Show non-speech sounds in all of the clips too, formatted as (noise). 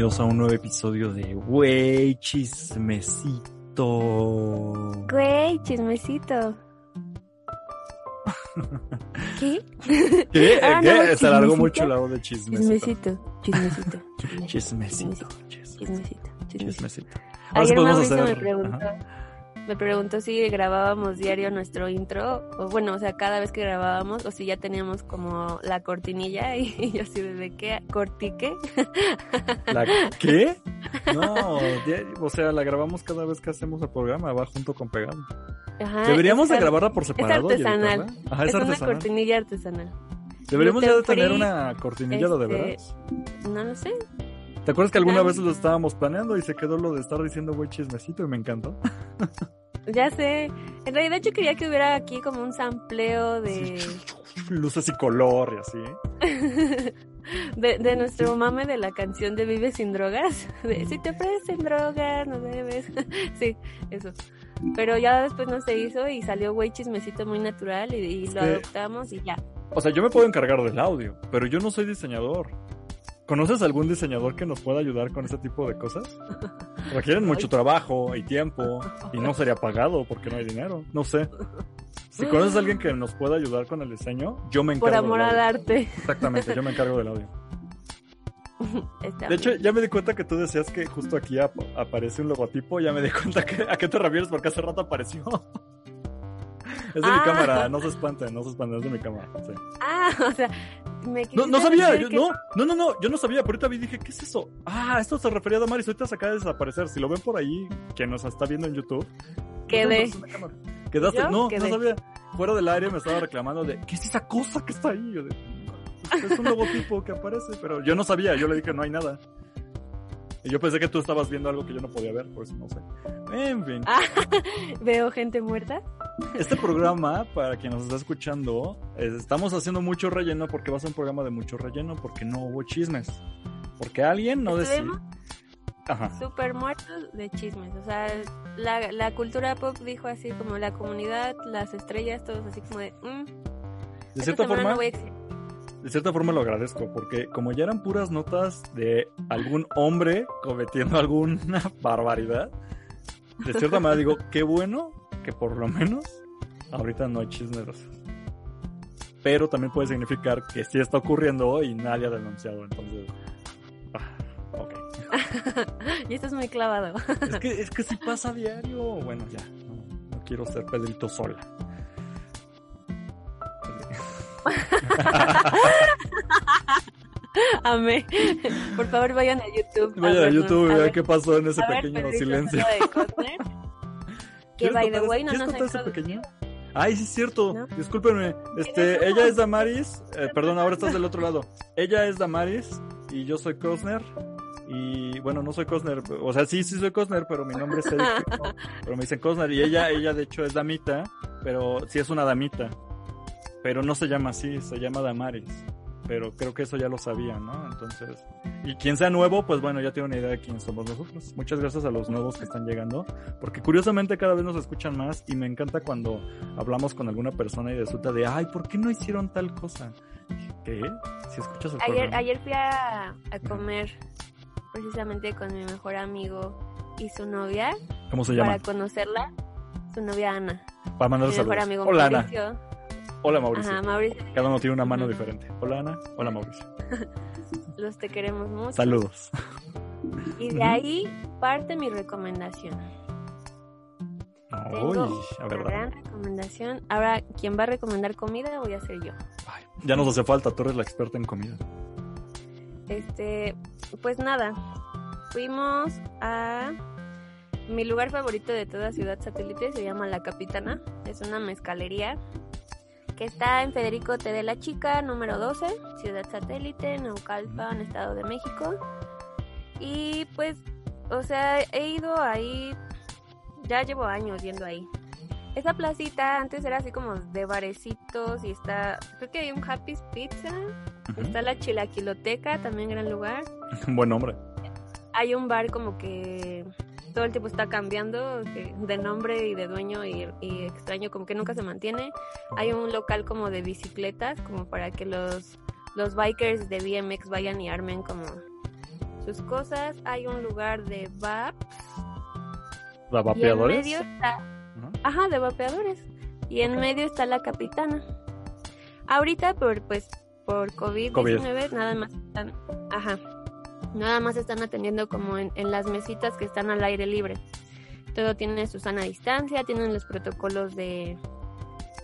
bienvenidos a un nuevo episodio de Güey Chismecito. Güey, chismecito. ¿Qué? ¿Qué? (laughs) Ah, ¿Qué? no, Se alargó chismecito. mucho la voz de chismecito. Chismecito, chismecito. (laughs) Chismecito. Chismecito, chismecito. Chismecito. Sí Ayer podemos Mauricio hacer. me preguntó, Ajá. Me preguntó si grabábamos diario nuestro intro, o bueno, o sea, cada vez que grabábamos, o si ya teníamos como la cortinilla, y, (laughs) yo así, ¿de qué? ¿Cortique? (laughs) ¿La qué? No, ya- o sea, la grabamos cada vez que hacemos el programa, va junto con pegado. Ajá, Deberíamos de ar- grabarla por separado. artesanal. Ajá, es, es una cortinilla artesanal. Deberíamos ya de tener una cortinilla de este, veras. No lo sé. ¿Te acuerdas que alguna vez lo estábamos planeando y se quedó lo de estar diciendo güey chismecito y me encantó? (laughs) Ya sé. En realidad yo quería que hubiera aquí como un sampleo de, Luces y color y así. (laughs) de, de nuestro mame de la canción de Vive sin drogas. (laughs) De, si te ofrecen drogas, no debes. sí, eso. Pero ya después no se hizo y salió güey chismecito muy natural y, y lo Sí. adoptamos y ya. O sea, yo me puedo encargar del audio, pero yo no soy diseñador. ¿Conoces algún diseñador que nos pueda ayudar con ese tipo de cosas? (laughs) Requieren mucho trabajo y tiempo y no sería (laughs) pagado porque no hay dinero. No sé. Si conoces a alguien que nos pueda ayudar con el diseño, yo me encargo Por amor del al arte. Exactamente, yo me encargo del audio. (laughs) Está De hecho, bien. ya me di cuenta que tú decías que justo aquí ap- aparece un logotipo. Ya me di cuenta que, a qué te refieres porque hace rato apareció. Es de mi Ah. cámara, no se espanten, no se espanten, es de mi cámara. sí. Ah, o sea, me No, no sabía, yo- que- no, no, no, no, yo no sabía, pero ahorita vi dije, ¿qué es eso? Ah, esto se refería a Damaris, ahorita se acaba de desaparecer. Si lo ven por ahí, que nos está viendo en YouTube. Quedé. ¿Quedaste? No, Quedé. no sabía. Fuera del aire me estaba reclamando de, ¿qué es esa cosa que está ahí? Yo de, es un logotipo que aparece, pero yo no sabía, yo le dije, no hay nada. Y yo pensé que tú estabas viendo algo que yo no podía ver, por eso no sé. En fin. Ah, (laughs) Veo gente muerta. Este programa, para quien nos está escuchando, es- estamos haciendo mucho relleno porque va a ser un programa de mucho relleno porque no hubo chismes. Porque alguien no decidió. Súper muertos de chismes. O sea, la, la cultura pop dijo así como la comunidad, las estrellas, todos así como de... "Mm, De cierta forma, no voy a exhibir". de cierta forma lo agradezco porque como ya eran puras notas de algún hombre cometiendo (laughs) alguna barbaridad, de cierta manera digo, qué bueno que por lo menos ahorita no hay chismes. Pero también puede significar que sí está ocurriendo y nadie ha denunciado, entonces... ah, ok. (laughs) y esto es muy clavado. Es que, es que si pasa a diario. Bueno, ya. No, no quiero ser Pedrito sola. (laughs) Amé. Por favor, vayan a YouTube. Vaya a. YouTube y A vea ver, qué pasó en ese a pequeño silencio. de (laughs) que ¿Quieres by the way no ¿quieres nos ha ese pequeño? (laughs) Ay, sí es cierto. ¿No? Discúlpenme. Este, ¿Quiénes ella es Damaris. (laughs) eh, perdón, ahora estás del otro lado. Ella es Damaris y yo soy Cosner. Y bueno, no soy Cosner. O sea, sí, sí soy Cosner, pero mi nombre es Eric. (laughs) Pero me dicen Cosner. Y ella, ella de hecho es Damita. Pero sí es una Damita. Pero no se llama así, se llama Damaris. Pero creo que eso ya lo sabía, ¿no? Entonces. Y quien sea nuevo, pues bueno, ya tiene una idea de quién somos nosotros. Muchas gracias a los nuevos que están llegando. Porque curiosamente cada vez nos escuchan más. Y me encanta cuando hablamos con alguna persona y resulta de, ay, ¿por qué no hicieron tal cosa? ¿Qué? Si escuchas el Ayer, programa. ayer fui a, a comer precisamente con mi mejor amigo y su novia ¿Cómo se llama? para conocerla. Su novia Ana. Para mandar Mi mejor saludos. amigo Hola, Ana. Hola, Mauricio. Ajá, Mauricio. Cada uno tiene una mano diferente. Hola, Ana. Hola, Mauricio. (laughs) Los te queremos mucho. Saludos. Y de ahí parte mi recomendación. Tengo Uy, a una ver, gran recomendación. Ahora, quien va a recomendar comida voy a ser yo. Ay, ya nos hace falta, tú eres la experta en comida. Este, pues nada, fuimos a mi lugar favorito de toda ciudad satélite, se llama La Capitana, es una mezcalería que está en Federico T. de la Chica, número 12, ciudad satélite, Naucalpan, Estado de México. Y pues, o sea, he ido ahí, ya llevo años yendo ahí. Esa placita antes era así como de barecitos y está, creo que hay un Happy's Pizza. Está la Chilaquiloteca, también gran lugar. (laughs) Buen nombre. Hay un bar como que todo el tiempo está cambiando que- de nombre y de dueño y, y extraño, como que nunca se mantiene. Hay un local como de bicicletas, como para que los, los bikers de BMX vayan y armen como sus cosas. Hay un lugar de vaps. ¿De Y en vapeadores? medio está Ajá. Ajá, de vapeadores. Y en medio está la capitana. Ahorita, por pues por COVID-19, nada más están, ajá, nada más están atendiendo como en, en las mesitas que están al aire libre. Todo tiene su sana distancia, tienen los protocolos de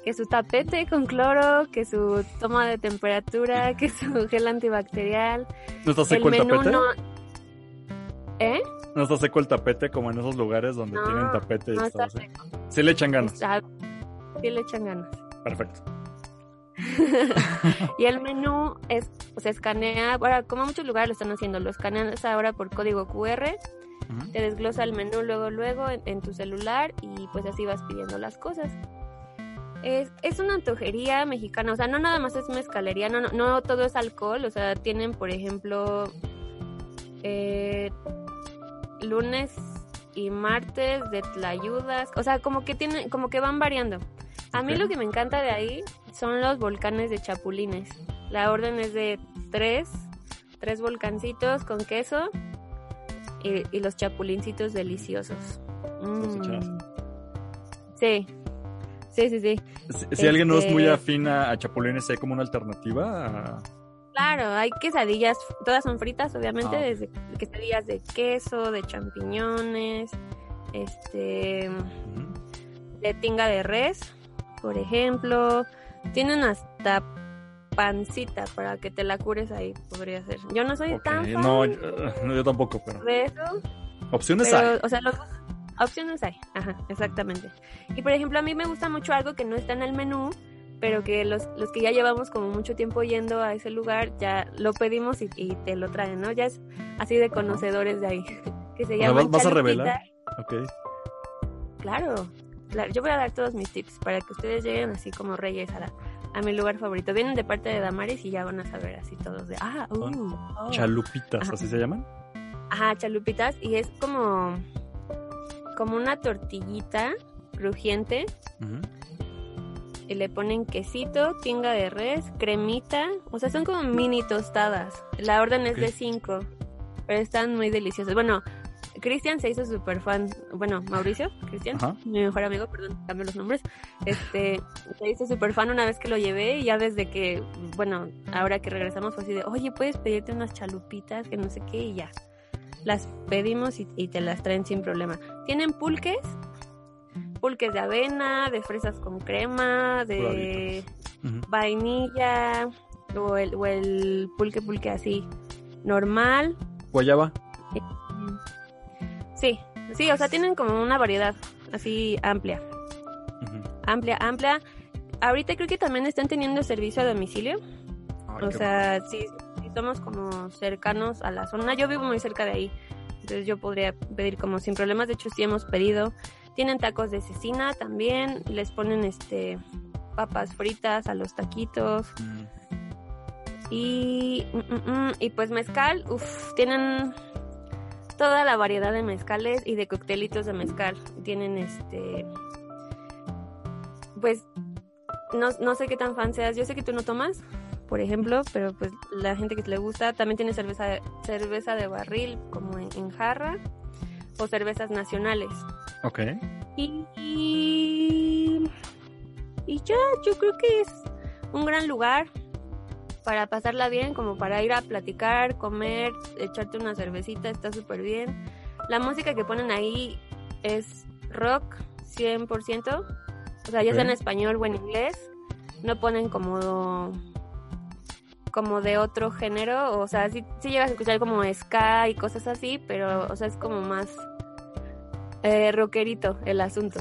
que su tapete con cloro, que su toma de temperatura, (laughs) que su gel antibacterial. ¿No está El seco el, menú tapete? no... ¿Eh? ¿No está seco el tapete como en esos lugares donde No, tienen tapete y No está está así? seco. Sí le echan ganas. Está- Sí le echan ganas. Perfecto. (laughs) y el menú es, o sea, escanea, ahora como muchos lugares lo están haciendo, lo escaneas ahora por código QR, te desglosa el menú luego luego en, en tu celular y pues así vas pidiendo las cosas. Es, es una antojería mexicana, o sea, no nada más es mezcalería, no, no, no todo es alcohol, o sea, tienen por ejemplo eh, lunes y martes de tlayudas, o sea, como que tienen, como que van variando. A mí lo que me encanta de ahí son los volcanes de chapulines. La orden es de tres, tres volcancitos con queso y, y los chapulincitos deliciosos. Mm. Sí, sí, sí, sí. Si, si alguien no es muy Este- afín a, a chapulines, ¿hay como una alternativa? a- Claro, hay quesadillas, todas son fritas, obviamente, Ah. desde quesadillas de queso, de champiñones, este, de tinga de res, por ejemplo. Tienen hasta pancita para que te la cures ahí, podría ser. Yo no soy tan fan No, yo, tampoco, pero de eso, opciones pero, hay. o sea, los opciones hay, ajá, exactamente. Y por ejemplo, a mí me gusta mucho algo que no está en el menú, pero que los, los que ya llevamos como mucho tiempo yendo a ese lugar, ya lo pedimos y, y te lo traen, ¿no? Ya es así de conocedores de ahí, (laughs) que se llama ¿vas- vas a revelar? Ok. Claro, claro, yo voy a dar todos mis tips para que ustedes lleguen así como reyes a, la- a mi lugar favorito. Vienen de parte de Damaris y ya van a saber así todos de, ah, uh, oh. Chalupitas, Ajá. ¿así se llaman? Ajá, chalupitas y es como como una tortillita crujiente Ujú. Y le ponen quesito, tinga de res, cremita, o sea, son como mini tostadas. La orden es de cinco, pero están muy deliciosas. Bueno, Cristian se hizo súper fan, bueno, Mauricio, Cristian, mi mejor amigo, perdón, cambio los nombres, este, se hizo súper fan una vez que lo llevé y ya desde que, bueno, ahora que regresamos fue así de, oye, puedes pedirte unas chalupitas, que no sé qué, y ya. Las pedimos y, y te las traen sin problema. Tienen pulques, pulques de avena, de fresas con crema, de vainilla, o el, o el pulque pulque así, normal. Guayaba. Sí, sí, o sea, tienen como una variedad así amplia. Amplia, amplia. Ahorita creo que también están teniendo servicio a domicilio. Ay, o sea, si, si somos como cercanos a la zona, yo vivo muy cerca de ahí. Entonces yo podría pedir como sin problemas. De hecho, sí hemos pedido. Tienen tacos de cecina también. Les ponen este papas fritas a los taquitos. Mm. Y, mm, mm, y pues mezcal, uff, tienen toda la variedad de mezcales y de coctelitos de mezcal. Tienen este, pues, no, no sé qué tan fan seas. Yo sé que tú no tomas, por ejemplo, pero pues la gente que le gusta también tiene cerveza, cerveza de barril como en, en jarra o cervezas nacionales. Ok. Y, y, y ya, yo creo que es un gran lugar para pasarla bien, como para ir a platicar, comer, echarte una cervecita, está súper bien. La música que ponen ahí es rock 100%, o sea, ya sea en español o en inglés, no ponen como como de otro género, o sea, sí, sí llegas a escuchar como ska y cosas así, pero, o sea, es como más eh, rockerito el asunto.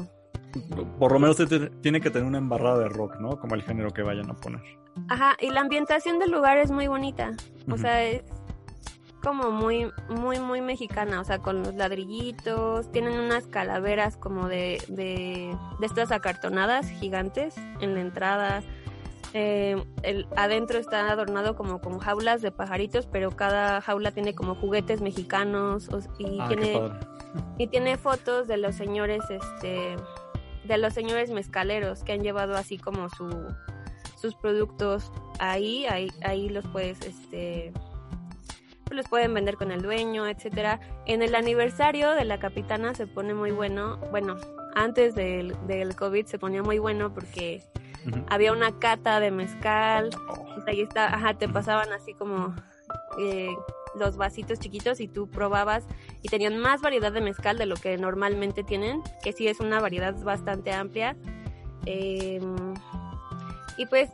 Por lo menos tiene que tener una embarrada de rock, ¿no? Como el género que vayan a poner. Ajá, y la ambientación del lugar es muy bonita. O sea, es como muy, muy, muy mexicana. O sea, con los ladrillitos. Tienen unas calaveras como de, de, de estas acartonadas gigantes en la entrada. Eh, el, adentro está adornado como con jaulas de pajaritos, pero cada jaula tiene como juguetes mexicanos. o- y Ah, tiene y tiene fotos de los señores, este, de los señores mezcaleros que han llevado así como su, sus productos ahí, ahí, ahí los puedes, este, los pueden vender con el dueño, etcétera. En el aniversario de la capitana se pone muy bueno, bueno, antes del, del COVID se ponía muy bueno porque Había una cata de mezcal, Oh, sea, ahí está, ajá, te pasaban así como eh, los vasitos chiquitos y tú probabas y tenían más variedad de mezcal de lo que normalmente tienen, que sí es una variedad bastante amplia. Eh, y pues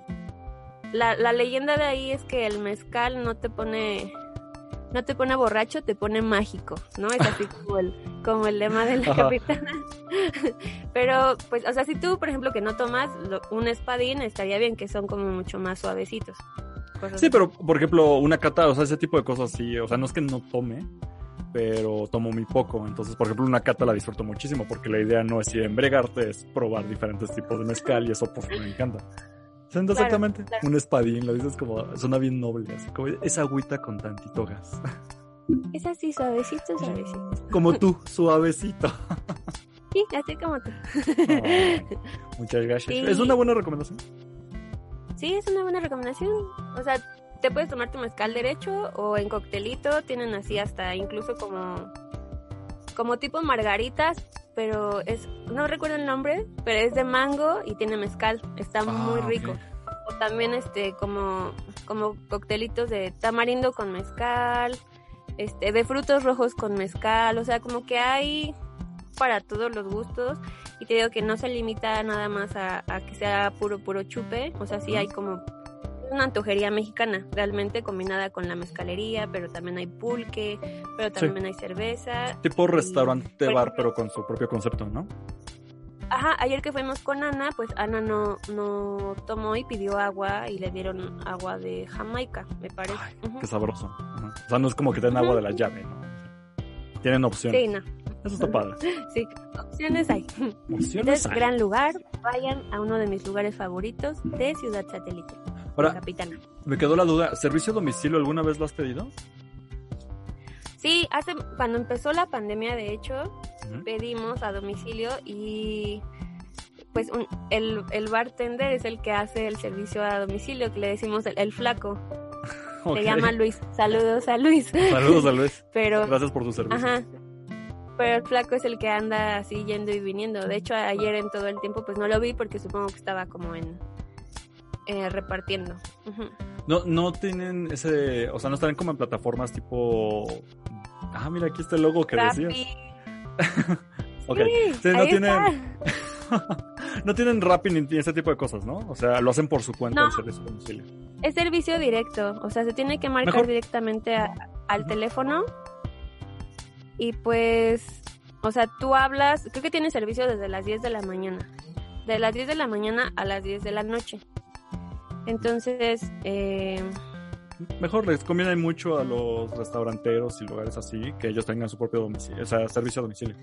la, la leyenda de ahí es que el mezcal no te pone no te pone borracho, te pone mágico, ¿no? Es así (laughs) como el, como el lema de la Ajá. capitana. (laughs) Pero, pues, o sea, si tú, por ejemplo, que no tomas lo- un espadín, estaría bien, que son como mucho más suavecitos. Cosas Sí, así. pero por ejemplo, una cata, o sea, ese tipo de cosas sí, o sea, no es que no tome, pero tomo muy poco. Entonces, por ejemplo, una cata la disfruto muchísimo porque la idea no es ir a embregarte, es probar diferentes tipos de mezcal y eso pues me encanta. Siento Claro, exactamente claro. un espadín, lo dices como, suena bien noble, así como esa agüita con tantito gas. (laughs) Es así, suavecito, suavecito. Como tú, suavecito. Sí, así como tú. Ay, muchas gracias. Sí. Es una buena recomendación. Sí, es una buena recomendación. O sea, te puedes tomar tu mezcal derecho o en coctelito. Tienen así hasta incluso como, como tipo margaritas, pero es, no recuerdo el nombre, pero es de mango y tiene mezcal. Está muy Ah, ok. rico. O también este como, como coctelitos de tamarindo con mezcal, este, de frutos rojos con mezcal. O sea, como que hay para todos los gustos. Y te digo que no se limita nada más a, a que sea puro, puro chupe. O sea, sí hay como una antojería mexicana, realmente combinada con la mezcalería, pero también hay pulque, pero también hay cerveza. Tipo restaurante bar, pero con su propio concepto, ¿no? Ajá, ayer que fuimos con Ana, pues Ana no, no tomó y pidió agua y le dieron agua de Jamaica, me parece. Ay. Qué sabroso. O sea, no es como que den agua de la llave, ¿no? Tienen opciones. Sí, no, Eso está padre. (laughs) sí, opciones hay. Opciones Entonces, hay. gran lugar, vayan a uno de mis lugares favoritos de Ciudad Satélite, Ahora, Capitana. me quedó la duda. ¿Servicio a domicilio alguna vez lo has pedido? Sí, hace, cuando empezó la pandemia, de hecho, pedimos a domicilio y pues un- el, el bartender es el que hace el servicio a domicilio, que le decimos el, el flaco. (laughs) Ok. Se llama Luis. Saludos a Luis. Saludos a Luis. (laughs) Pero, Gracias por tu servicio. ajá. Pero el flaco es el que anda así yendo y viniendo. De hecho, ayer en todo el tiempo pues no lo vi porque supongo que estaba como en eh, repartiendo. No, no tienen ese, o sea, no están como en plataformas tipo, ah, mira, aquí está el logo que decías. (laughs) Ok. Sí, no tienen, (laughs) no tienen Rappi ni ese tipo de cosas, ¿no? O sea, lo hacen por su cuenta No. el servicio domicilio. Es servicio directo, o sea, se tiene que marcar Mejor. directamente a- al teléfono. Y pues, o sea, tú hablas, creo que tiene servicio desde las 10 de la mañana. De las 10 de la mañana a las 10 de la noche. Entonces, eh, Mejor les conviene mucho a los restauranteros y lugares así que ellos tengan su propio domicilio, o sea, servicio a domicilio.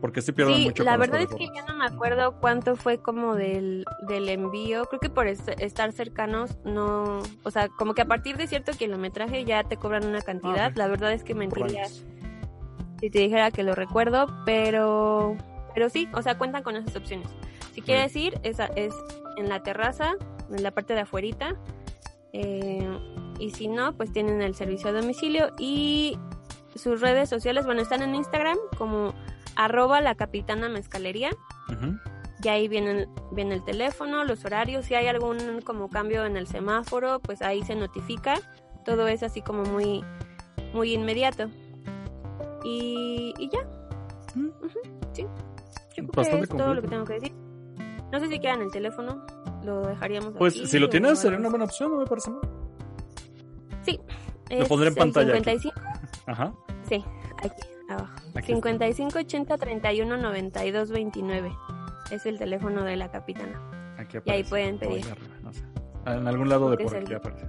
Porque sí pierden sí, mucho la verdad es que yo no me acuerdo cuánto fue como del, del envío. Creo que por est- estar cercanos, no, o sea, como que a partir de cierto kilometraje ya te cobran una cantidad. Ah, ok. La verdad es que mentiría si te dijera que lo recuerdo, pero pero sí, o sea, cuentan con esas opciones. Si quieres ir, esa es en la terraza, en la parte de afuerita. Eh, y si no, pues tienen el servicio a domicilio y sus redes sociales, bueno, están en Instagram como arroba la capitana mezcalería y ahí viene, viene el teléfono, los horarios, si hay algún como cambio en el semáforo, pues ahí se notifica. Todo es así como muy, muy inmediato. Y, y ya. Ujú, sí. Yo creo que es todo lo que tengo que decir. No sé si quedan el teléfono, lo dejaríamos Pues aquí si lo tienes, algo sería una buena opción, no me parece mal. Sí. Lo pondré en el pantalla aquí. 55, Ajá. sí, aquí abajo. Aquí está. 55 80 31 92 29. Es el teléfono de la capitana. Aquí Y ahí aparece. pueden pedir. arriba, no sé. En algún lado de por el- aquí aparece.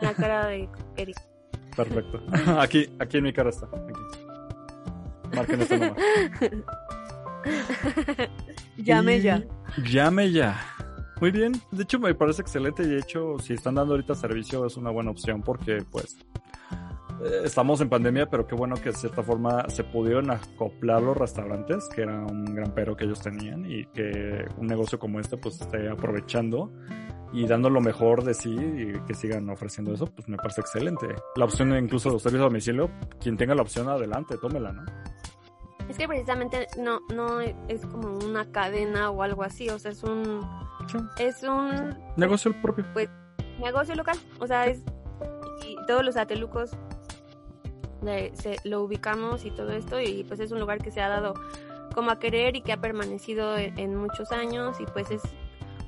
La cara de Eric. (laughs) Perfecto. (laughs) Aquí, aquí en mi cara está. Aquí. Marquen este número. (laughs) Llame ya. Llame ya. Muy bien. De hecho, me parece excelente. Y de hecho, si están dando ahorita servicio, es una buena opción porque, pues, eh, estamos en pandemia, pero qué bueno que de cierta forma se pudieron acoplar los restaurantes, que era un gran pero que ellos tenían, y que un negocio como este, pues, esté aprovechando y dando lo mejor de sí y que sigan ofreciendo eso, pues me parece excelente. La opción incluso los servicios a domicilio, quien tenga la opción adelante, tómela, ¿no? Es que precisamente no, no es como una cadena o algo así, o sea, es un... Es un... Negocio propio. Pues, negocio local, o sea, es... Y todos los atelucos se, lo ubicamos y todo esto, y pues es un lugar que se ha dado como a querer y que ha permanecido en, muchos años, y pues es...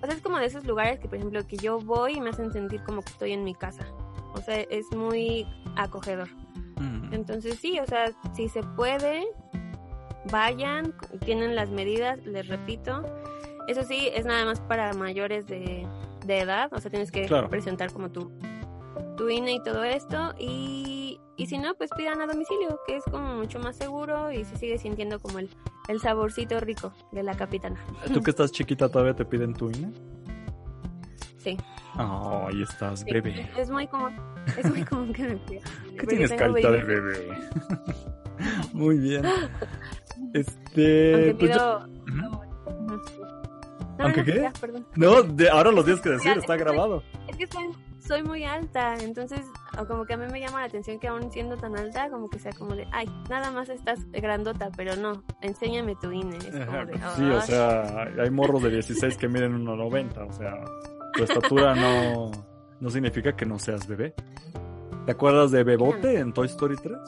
O sea, es como de esos lugares que, por ejemplo, que yo voy y me hacen sentir como que estoy en mi casa. O sea, es muy acogedor. Mm. Entonces sí, o sea, si se puede, vayan, tienen las medidas, les repito. Eso sí, es nada más para mayores de, edad, o sea, tienes que presentar como tu, tu INE y todo esto. Y, y si no, pues pidan a domicilio, que es como mucho más seguro y se sigue sintiendo como el, el saborcito rico de la capitana. ¿Tú que estás chiquita todavía te piden tu INE? Sí. Oh, ahí estás, bebé. Es muy común, es muy común que me pidan. (laughs) ¿Qué tienes carita de bebé? (laughs) muy bien. (laughs) Este. Aunque pues pido... ¿Aunque qué? no, de, ahora los días que (laughs) decir, está grabado. es que soy, muy alta, entonces como que a mí me llama la atención que aún siendo tan alta, como que sea como de, ay, nada más estás grandota, pero no, enséñame tu INE. sí, o sea, hay morros de 16 que miden 1,90, o sea, tu estatura no, no significa que no seas bebé. ¿Te acuerdas de Bebote en Toy Story 3?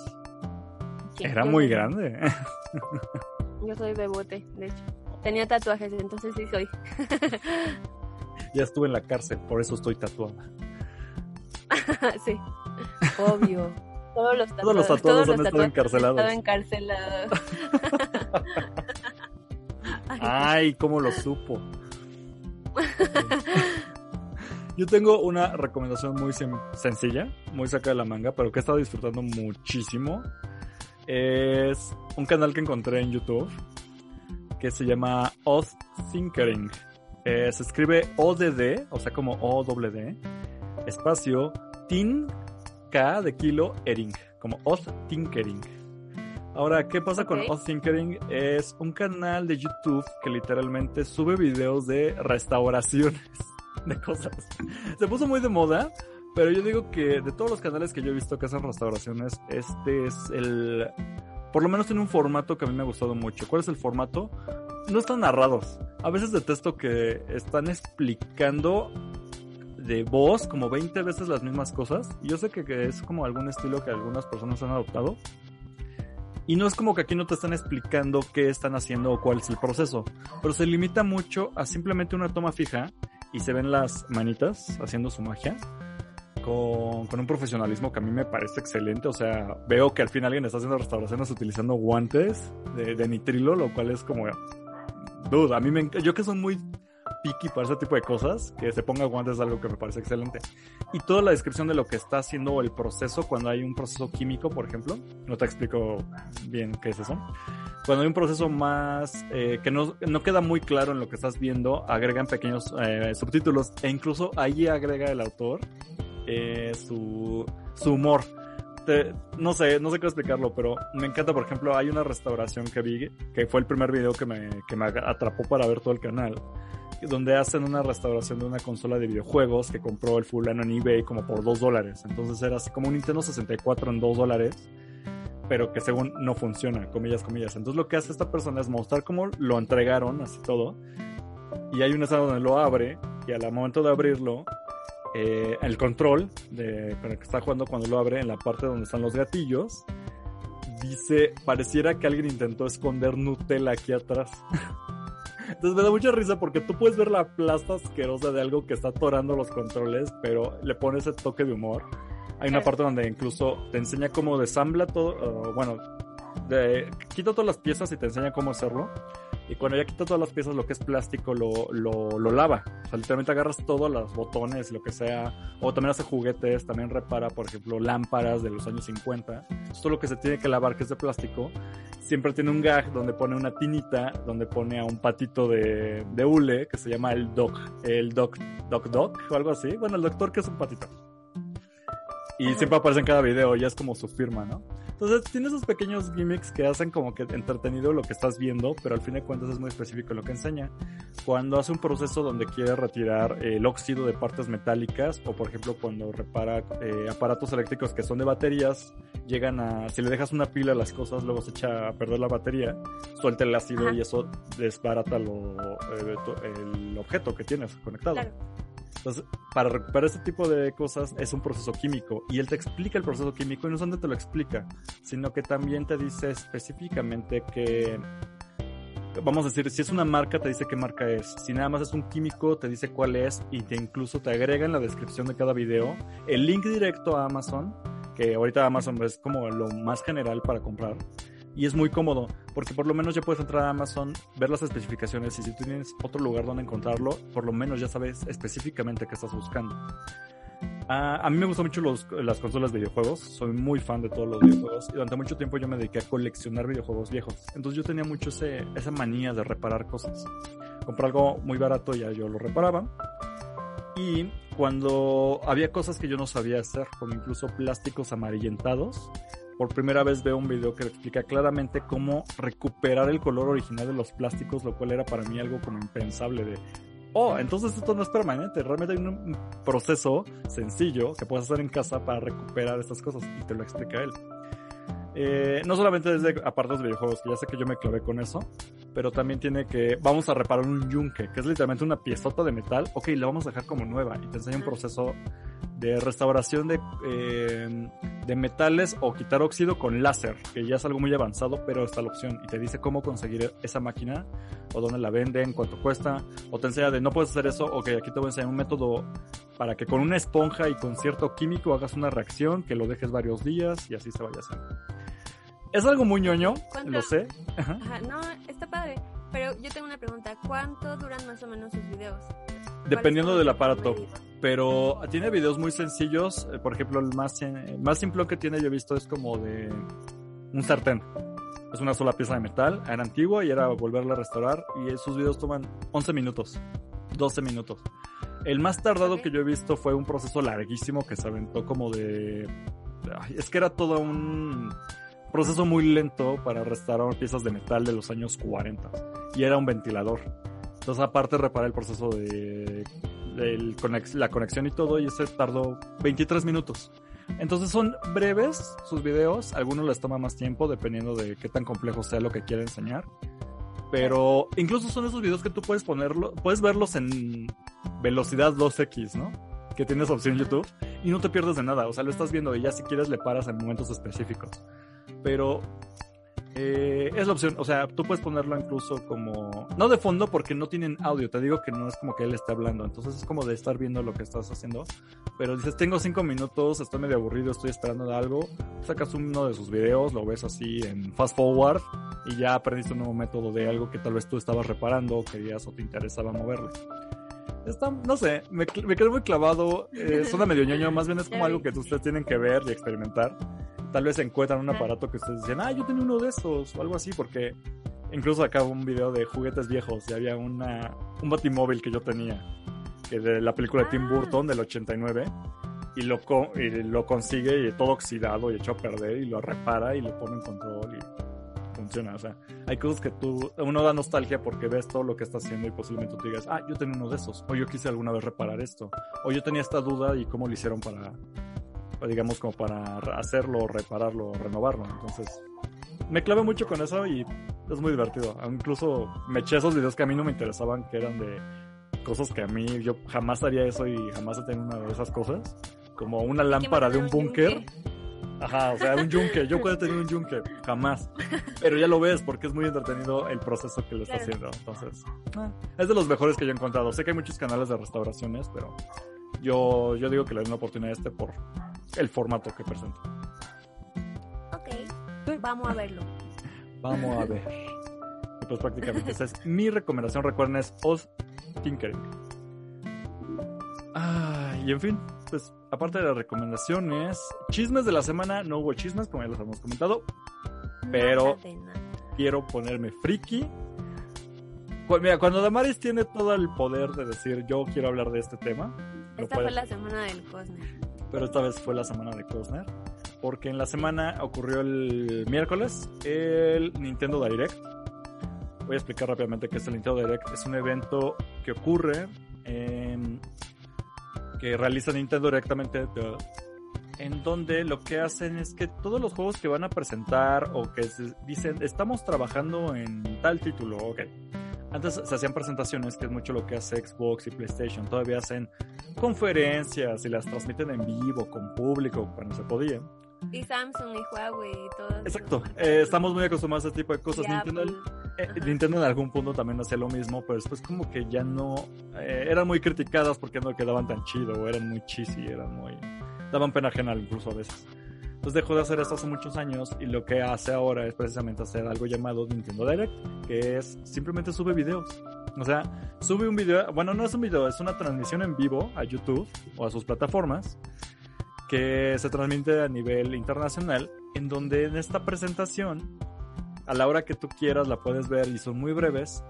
Era muy grande. (laughs) Yo soy bebote, de hecho. Tenía tatuajes, entonces sí soy. (laughs) ya estuve en la cárcel, por eso estoy tatuada. (laughs) sí, obvio. Todos los tatuados, todos los tatuados han estado encarcelados. Estado encarcelado. (laughs) Ay, cómo lo supo. Yo tengo una recomendación muy sencilla, muy saca de la manga, pero que he estado disfrutando muchísimo es un canal que encontré en YouTube que se llama Odd Thinkering. Eh, se escribe ODD, o sea, como O-D, espacio, Tin, K de kilo, Ering, como Odd Thinkering. Ahora, ¿qué pasa con Odd Thinkering? Es un canal de YouTube que literalmente sube videos de restauraciones (laughs) de cosas. Se puso muy de moda pero yo digo que de todos los canales que yo he visto que hacen restauraciones, este es el... Por lo menos tiene un formato que a mí me ha gustado mucho. ¿Cuál es el formato? No están narrados. A veces detesto que están explicando de voz como 20 veces las mismas cosas. Yo sé que es como algún estilo que algunas personas han adoptado. Y no es como que aquí no te están explicando qué están haciendo o cuál es el proceso. Pero se limita mucho a simplemente una toma fija y se ven las manitas haciendo su magia con, un profesionalismo que a mí me parece excelente. O sea, veo que al fin alguien está haciendo restauraciones utilizando guantes de, de nitrilo, lo cual es como, duda, a mí me yo que soy muy picky para ese tipo de cosas, que se ponga guantes es algo que me parece excelente. Y toda la descripción de lo que está haciendo el proceso cuando hay un proceso químico, por ejemplo, no te explico bien qué es eso. Cuando hay un proceso más eh, que no, no, queda muy claro en lo que estás viendo, agregan pequeños eh, subtítulos e incluso ahí agrega el autor eh, su, su humor. no sé, no sé cómo explicarlo, pero me encanta, por ejemplo, hay una restauración que vi, que fue el primer video que me, que me atrapó para ver todo el canal, donde hacen una restauración de una consola de videojuegos que compró el fulano en eBay como por 2 dólares. Entonces era así como un Nintendo 64 en 2 dólares, pero que según no funciona, comillas, comillas. Entonces lo que hace esta persona es mostrar cómo lo entregaron, así todo. Y hay una escena donde lo abre y al momento de abrirlo eh, el control de, el que está jugando cuando lo abre en la parte donde están los gatillos. Dice, pareciera que alguien intentó esconder Nutella aquí atrás. (laughs) Entonces me da mucha risa porque tú puedes ver la plasta asquerosa de algo que está atorando los controles, pero le pone ese toque de humor. Hay una parte donde incluso te enseña cómo desambla todo, bueno, de, quita todas las piezas y te enseña cómo hacerlo. Y cuando ya quita todas las piezas, lo que es plástico lo, lo, lo lava. O sea, literalmente agarras todos los botones, lo que sea. O también hace juguetes, también repara, por ejemplo, lámparas de los años 50. Todo lo que se tiene que lavar, que es de plástico, siempre tiene un gag donde pone una tinita, donde pone a un patito de, de hule que se llama el Doc. El Doc, Doc Doc o algo así. Bueno, el doctor que es un patito. Y siempre aparece en cada video, ya es como su firma, ¿no? Entonces tiene esos pequeños gimmicks que hacen como que entretenido lo que estás viendo, pero al fin de cuentas es muy específico lo que enseña. Cuando hace un proceso donde quiere retirar el óxido de partes metálicas, o por ejemplo cuando repara eh, aparatos eléctricos que son de baterías, llegan a, si le dejas una pila a las cosas, luego se echa a perder la batería, suelta el ácido y eso desbarata lo, eh, el objeto que tienes conectado. Entonces, para recuperar este tipo de cosas es un proceso químico y él te explica el proceso químico y no solamente te lo explica, sino que también te dice específicamente que, vamos a decir, si es una marca te dice qué marca es, si nada más es un químico te dice cuál es y te incluso te agrega en la descripción de cada video el link directo a Amazon, que ahorita Amazon es como lo más general para comprar y es muy cómodo porque por lo menos ya puedes entrar a Amazon, ver las especificaciones y si tú tienes otro lugar donde encontrarlo, por lo menos ya sabes específicamente qué estás buscando. Ah, a mí me gustan mucho los, las consolas de videojuegos, soy muy fan de todos los videojuegos y durante mucho tiempo yo me dediqué a coleccionar videojuegos viejos. Entonces yo tenía mucho ese, esa manía de reparar cosas. Compré algo muy barato y ya yo lo reparaba. Y cuando había cosas que yo no sabía hacer, como incluso plásticos amarillentados, por primera vez veo un video que explica claramente cómo recuperar el color original de los plásticos, lo cual era para mí algo como impensable de, oh, entonces esto no es permanente, realmente hay un proceso sencillo que puedes hacer en casa para recuperar estas cosas y te lo explica él. Eh, no solamente desde apartados de videojuegos, que ya sé que yo me clavé con eso, pero también tiene que, vamos a reparar un yunque, que es literalmente una piezota de metal, ok, la vamos a dejar como nueva y te enseña un proceso de restauración de, eh, de metales o quitar óxido con láser, que ya es algo muy avanzado, pero está la opción y te dice cómo conseguir esa máquina o dónde la venden, cuánto cuesta, o te enseña de no puedes hacer eso, o que aquí te voy a enseñar un método para que con una esponja y con cierto químico hagas una reacción, que lo dejes varios días y así se vaya haciendo. Es algo muy ñoño, lo sé. Ajá, no, está padre, pero yo tengo una pregunta, ¿cuánto duran más o menos sus videos? Dependiendo del aparato. Pero tiene videos muy sencillos. Eh, por ejemplo, el más, más simple que tiene yo he visto es como de un sartén. Es una sola pieza de metal. Era antiguo y era volverla a restaurar. Y esos videos toman 11 minutos. 12 minutos. El más tardado que yo he visto fue un proceso larguísimo que se aventó como de... es que era todo un proceso muy lento para restaurar piezas de metal de los años 40. Y era un ventilador. Entonces, aparte, reparar el proceso de, la conexión y todo, y ese tardó 23 minutos. Entonces son breves sus videos, algunos les toma más tiempo dependiendo de qué tan complejo sea lo que quiere enseñar. Pero incluso son esos videos que tú puedes ponerlo, puedes verlos en velocidad 2x, ¿no? Que tienes opción YouTube y no te pierdes de nada, o sea, lo estás viendo y ya si quieres le paras en momentos específicos. Pero eh, es la opción, o sea, tú puedes ponerlo incluso como, no de fondo porque no tienen audio, te digo que no es como que él esté hablando, entonces es como de estar viendo lo que estás haciendo, pero dices, tengo cinco minutos, estoy medio aburrido, estoy esperando algo, sacas uno de sus videos, lo ves así en fast forward y ya aprendiste un nuevo método de algo que tal vez tú estabas reparando, querías o te interesaba moverle. Está, no sé, me, me quedo muy clavado, eh, (laughs) suena medio ñoño, más bien es como algo que ustedes tienen que ver y experimentar. Tal vez encuentran un aparato que ustedes dicen, ah, yo tenía uno de estos o algo así, porque incluso acabo un video de juguetes viejos y había una, un batimóvil que yo tenía, que de la película de Tim ah. Burton del 89, y lo, y lo consigue y todo oxidado y hecho a perder y lo repara y lo pone en control y funciona. O sea, hay cosas que tú, uno da nostalgia porque ves todo lo que está haciendo y posiblemente tú digas, ah, yo tenía uno de esos, o yo quise alguna vez reparar esto, o yo tenía esta duda y cómo lo hicieron para digamos, como para hacerlo, repararlo, renovarlo. Entonces, me clavé mucho con eso y es muy divertido. Incluso me eché esos videos que a mí no me interesaban, que eran de cosas que a mí yo jamás haría eso y jamás he tenido una de esas cosas. Como una lámpara de un búnker. Ajá, o sea, un yunque. Yo puedo tener un yunque, jamás. Pero ya lo ves porque es muy entretenido el proceso que lo está haciendo. Entonces, ah, es de los mejores que yo he encontrado. Sé que hay muchos canales de restauraciones, pero yo, yo digo que le den una oportunidad a este por el formato que presenta. Ok, vamos a verlo. vamos a ver. Y pues prácticamente esa es mi recomendación. Recuerden, es Oz Tinkering. Ah, y en fin, pues aparte de las recomendaciones, chismes de la semana, no hubo chismes, como ya les hemos comentado. Pero quiero ponerme friki. Mira, cuando Damaris tiene todo el poder de decir yo quiero hablar de este tema. Esta fue la semana del Cosner pero esta vez fue la semana de Cosner. porque en la semana ocurrió el miércoles el Nintendo Direct. Voy a explicar rápidamente qué es el Nintendo Direct. Es un evento que ocurre, em, que realiza Nintendo directamente, en donde lo que hacen es que todos los juegos que van a presentar o que dicen estamos trabajando en tal título, ok. Antes se hacían presentaciones, que es mucho lo que hace Xbox y PlayStation. Todavía hacen conferencias y las transmiten en vivo con público cuando se podía. Y Samsung y Huawei y todo. Exacto. Eh, estamos muy acostumbrados a este tipo de cosas. Nintendo, eh, Nintendo, en algún punto también hacía lo mismo, pero después como que ya no... Eh, eran muy criticadas porque no quedaban tan chido, o eran muy cheesy, eran muy... daban pena ajena incluso a veces. Entonces dejó de hacer esto hace muchos años y lo que hace ahora es precisamente hacer algo llamado Nintendo Direct, que es simplemente sube videos. O sea, sube un video, bueno, no es un video, es una transmisión en vivo a YouTube o a sus plataformas que se transmite a nivel internacional, en donde en esta presentación, a la hora que tú quieras la puedes ver y son muy breves,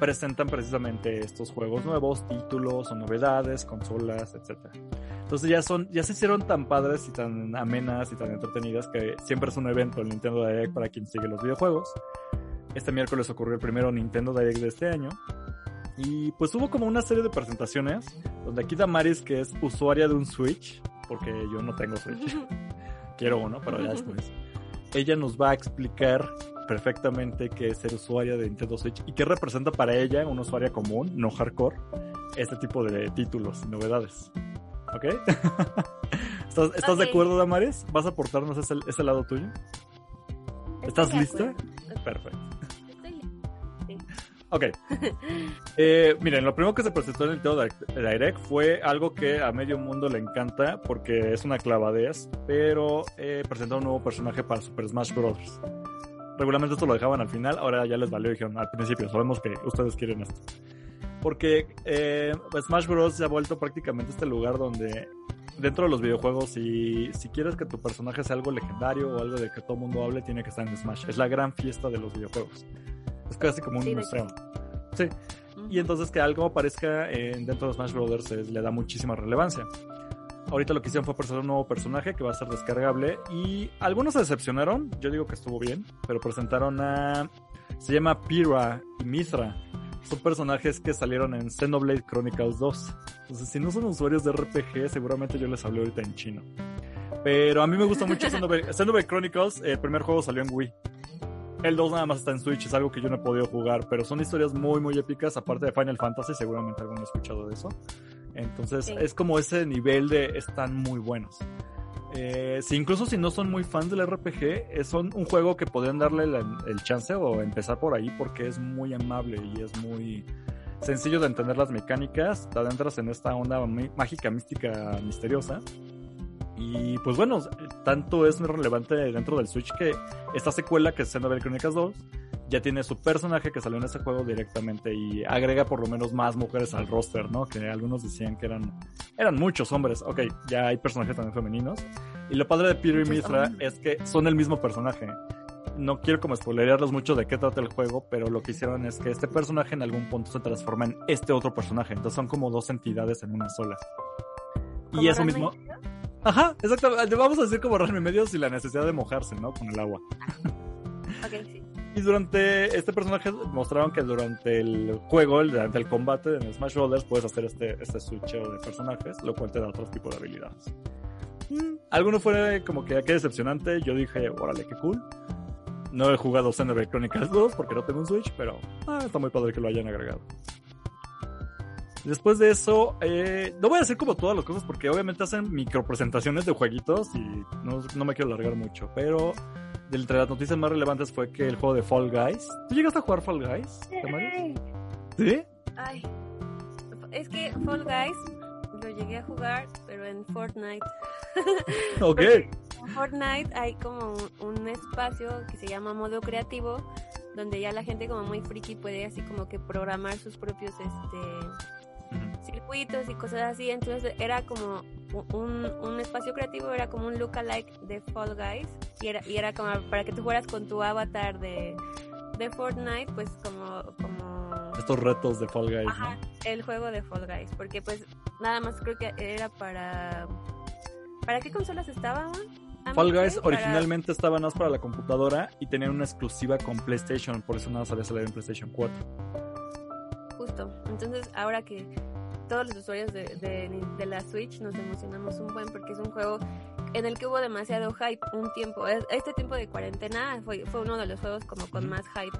presentan precisamente estos juegos nuevos, títulos o novedades, consolas, etc. Entonces ya son, ya se hicieron tan padres y tan amenas y tan entretenidas que siempre es un evento el Nintendo Direct para quien sigue los videojuegos. Este miércoles ocurrió el primero Nintendo Direct de este año. Y pues hubo como una serie de presentaciones donde aquí Damaris, que es usuaria de un Switch, porque yo no tengo Switch. (laughs) Quiero uno, pero ya después. Ella nos va a explicar perfectamente qué es ser usuaria de Nintendo Switch y qué representa para ella, una usuaria común, no hardcore, este tipo de títulos y novedades. ¿Ok? (laughs) ¿Estás, de acuerdo, Damaris? ¿Vas a aportarnos ese, ese lado tuyo? ¿Estás lista? Perfecto. Ok. (laughs) Eh, miren, lo primero que se presentó en el Nintendo Direct fue algo que a medio mundo le encanta porque es una clavadez, pero eh, presentó un nuevo personaje para Super Smash Bros. Regularmente esto lo dejaban al final, ahora ya les valió y dijeron al principio, sabemos que ustedes quieren esto. Porque eh, Smash Bros. se ha vuelto prácticamente este lugar donde dentro de los videojuegos, si, si quieres que tu personaje sea algo legendario o algo de que todo el mundo hable, tiene que estar en Smash. Es la gran fiesta de los videojuegos. Es casi como un museo. Sí. Y entonces que algo aparezca dentro de Smash Brothers le da muchísima relevancia. Ahorita lo que hicieron fue presentar un nuevo personaje que va a ser descargable y algunos se decepcionaron, yo digo que estuvo bien, pero presentaron a... Se llama Pira y Mithra. Son personajes que salieron en Xenoblade Chronicles 2. Entonces, si no son usuarios de RPG, seguramente yo les hablé ahorita en chino. Pero a mí me gusta mucho Xenoblade, (laughs) Xenoblade Chronicles. El primer juego salió en Wii. El 2 nada más está en Switch, es algo que yo no he podido jugar, pero son historias muy, muy épicas, aparte de Final Fantasy, seguramente alguno ha escuchado de eso. Entonces, es como ese nivel de están muy buenos. Eh, si incluso si no son muy fans del RPG, son un juego que podrían darle el chance o empezar por ahí porque es muy amable y es muy sencillo de entender las mecánicas. Te adentras en esta onda mágica, mística, misteriosa. Y pues bueno, tanto es relevante dentro del Switch que esta secuela que es Xenoblade Chronicles 2 ya tiene su personaje que salió en ese juego directamente y agrega por lo menos más mujeres al roster, ¿no? Que algunos decían que eran eran muchos hombres. Ok, ya hay personajes también femeninos. Y lo padre de Peter y Mithra es que son el mismo personaje. No quiero como spoilerearlos mucho de qué trata el juego, pero lo que hicieron es que este personaje en algún punto se transforma en este otro personaje. Entonces son como dos entidades en una sola. Y eso mismo... Ajá, exactamente. Vamos a decir como Ranma medio sin la necesidad de mojarse, ¿no? Con el agua. ok, sí. Y durante este personaje mostraron que durante el juego, durante el combate en Smash Bros. puedes hacer este, este switcheo de personajes, lo cual te da otro tipo de habilidades. Mm. Alguno fue como que qué decepcionante. Yo dije, órale, qué cool. No he jugado Xenoblade Chronicles 2 porque no tengo un Switch, pero ah, está muy padre que lo hayan agregado. Después de eso, eh, no voy a hacer como todas las cosas porque obviamente hacen micropresentaciones de jueguitos y no, no me quiero alargar mucho, pero de entre las noticias más relevantes fue que el juego de Fall Guys. ¿Tú llegaste a jugar Fall Guys? ¿Sí? Ay, es que Fall Guys lo llegué a jugar, pero en Fortnite. (laughs) ok. en Fortnite hay como un espacio que se llama modo creativo donde ya la gente como muy friki puede así como que programar sus propios este circuitos y cosas así. Entonces era como un, un espacio creativo, era como un lookalike de Fall Guys. Y era, y era como para que tú fueras con tu avatar de, de Fortnite, pues como, como... Estos retos de Fall Guys. Ajá, el juego de Fall Guys. Porque pues nada más creo que era para... ¿Para qué consolas estaban? Fall Guys originalmente estaba más para la computadora y tenían una exclusiva con PlayStation, por eso nada sabía salir en PlayStation 4. Justo. Entonces, ahora que todos los usuarios de, de, la Switch nos emocionamos un buen porque es un juego en el que hubo demasiado hype un tiempo. Este tiempo de cuarentena fue, fue uno de los juegos como con más hype.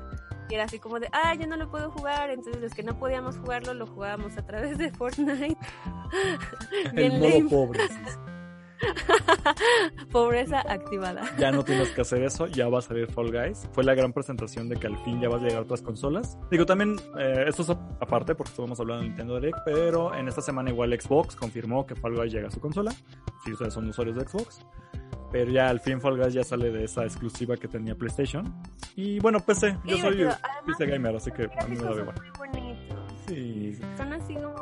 Y era así como de, ah, yo no lo puedo jugar. Entonces los que no podíamos jugarlo lo jugábamos a través de (laughs) Fortnite. el modo pobre. (laughs) (laughs) Pobreza activada. Ya no tienes que hacer eso, ya va a salir Fall Guys. Fue la gran presentación de que al fin ya va a llegar a otras consolas. Digo, también, eh, esto es aparte porque estamos hablando de Nintendo Direct, pero en esta semana igual Xbox confirmó que Fall Guys llega a su consola. Si ustedes son usuarios de Xbox. Pero ya al fin Fall Guys ya sale de esa exclusiva que tenía PlayStation. Y bueno, PC, yo soy PC gamer, así que a mí me da igual. Sí. Son así como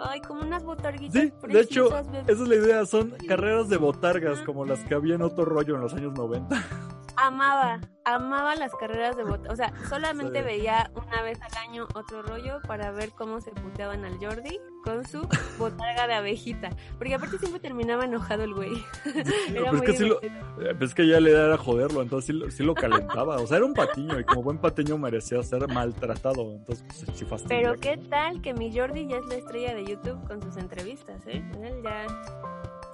Ay, como unas botarguitas. Sí, de hecho, esa es la idea. Son carreras de botargas como las que había en otro rollo en los años 90 amaba, amaba las carreras de bota. O sea, solamente veía una vez al año otro rollo para ver cómo se puteaban al Jordi con su (laughs) botarga de abejita. Porque aparte siempre terminaba enojado el güey. era muy es, que lo, eh, es que ya le era joderlo, entonces sí lo, calentaba. O sea, era un patiño y como buen patiño merecía ser maltratado. Entonces, pues, sí fastidia. Pero qué tal que mi Jordi ya es la estrella de YouTube con sus entrevistas, ¿eh? Él ya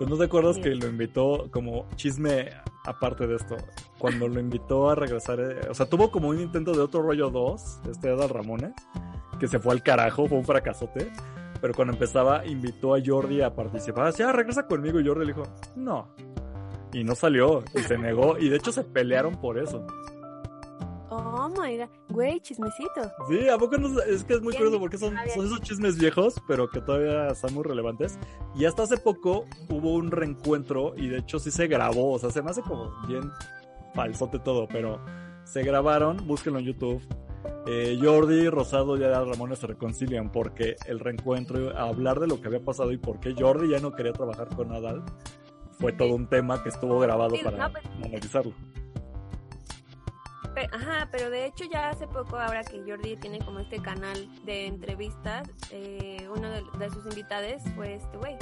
pues no te acuerdas que lo invitó como chisme aparte de esto. Cuando lo invitó a regresar, eh, o sea, tuvo como un intento de otro rollo 2, este Adal Ramones, que se fue al carajo, fue un fracasote. Pero cuando empezaba, invitó a Jordi a participar. Así, ah, regresa conmigo. Y Jordi le dijo, no. Y no salió, y se negó. Y de hecho se pelearon por eso. Oh my god, güey, chismecito. Sí, ¿a poco no? Es que es muy curioso porque son, son esos chismes viejos, pero que todavía son muy relevantes. Y hasta hace poco hubo un reencuentro y de hecho sí se grabó, o sea, se me hace como bien falsote todo, pero se grabaron, búsquenlo en YouTube. Eh, Jordi, Rosado y Adal Ramones se reconcilian porque el reencuentro, hablar de lo que había pasado y por qué Jordi ya no quería trabajar con Adal, fue todo un tema que estuvo grabado para pues, analizarlo ajá, pero de hecho ya hace poco, ahora que Jordi tiene como este canal de entrevistas, eh, uno de, sus invitados fue este güey.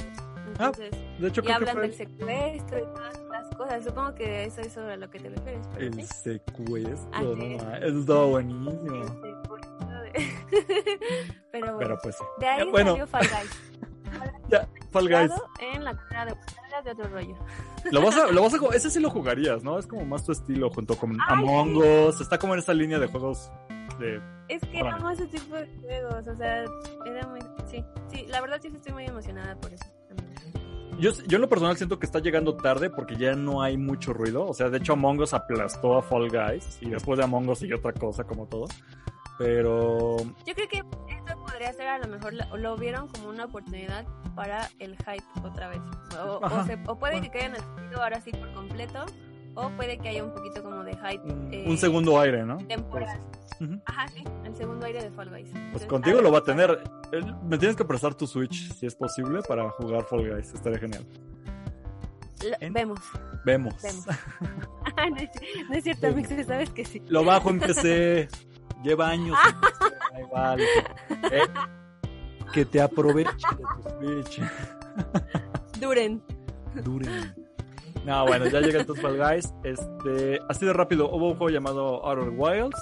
Ah, Entonces, de hecho, y hablan del secuestro y todas las cosas. Supongo que eso es a lo que te refieres. el secuestro, no, eso estaba buenísimo. (laughs) pero, bueno, pues De ahí bueno. salió Fall Guys. (laughs) ya, Fall Guys. En la cara de de otro rollo. Lo vas a, lo vas a, (laughs) ese sí lo jugarías, ¿no? Es como más tu estilo junto con Among Us. Está como en esa línea de juegos de. Es que amo ese tipo de juegos. O sea, era muy. Sí, sí, la verdad sí estoy muy emocionada por eso. Yo, yo en lo personal siento que está llegando tarde porque ya no hay mucho ruido. O sea, de hecho Among Us aplastó a Fall Guys y después de Among Us sigue otra cosa como todo. Pero... Yo creo que esto podría ser a lo mejor, lo, vieron como una oportunidad para el hype otra vez. O, puede que queden el ahora sí por completo, o puede que haya un poquito como de hype. un eh, segundo aire, ¿no? Temporal. Ajá, sí, el segundo aire de Fall Guys. pues contigo lo va a tener. Me tienes que prestar tu Switch, si es posible, para jugar Fall Guys. Estaría genial. vemos. Vemos. (laughs) no, es, cierto, Mix, sabes que sí. Lo bajo en PC. Lleva años. (laughs) igual, eh, que te aproveche de tu Switch. Duren. Duren. No, bueno, ya llega entonces Fall Guys. Este, así de rápido, hubo un juego llamado Outer Wilds.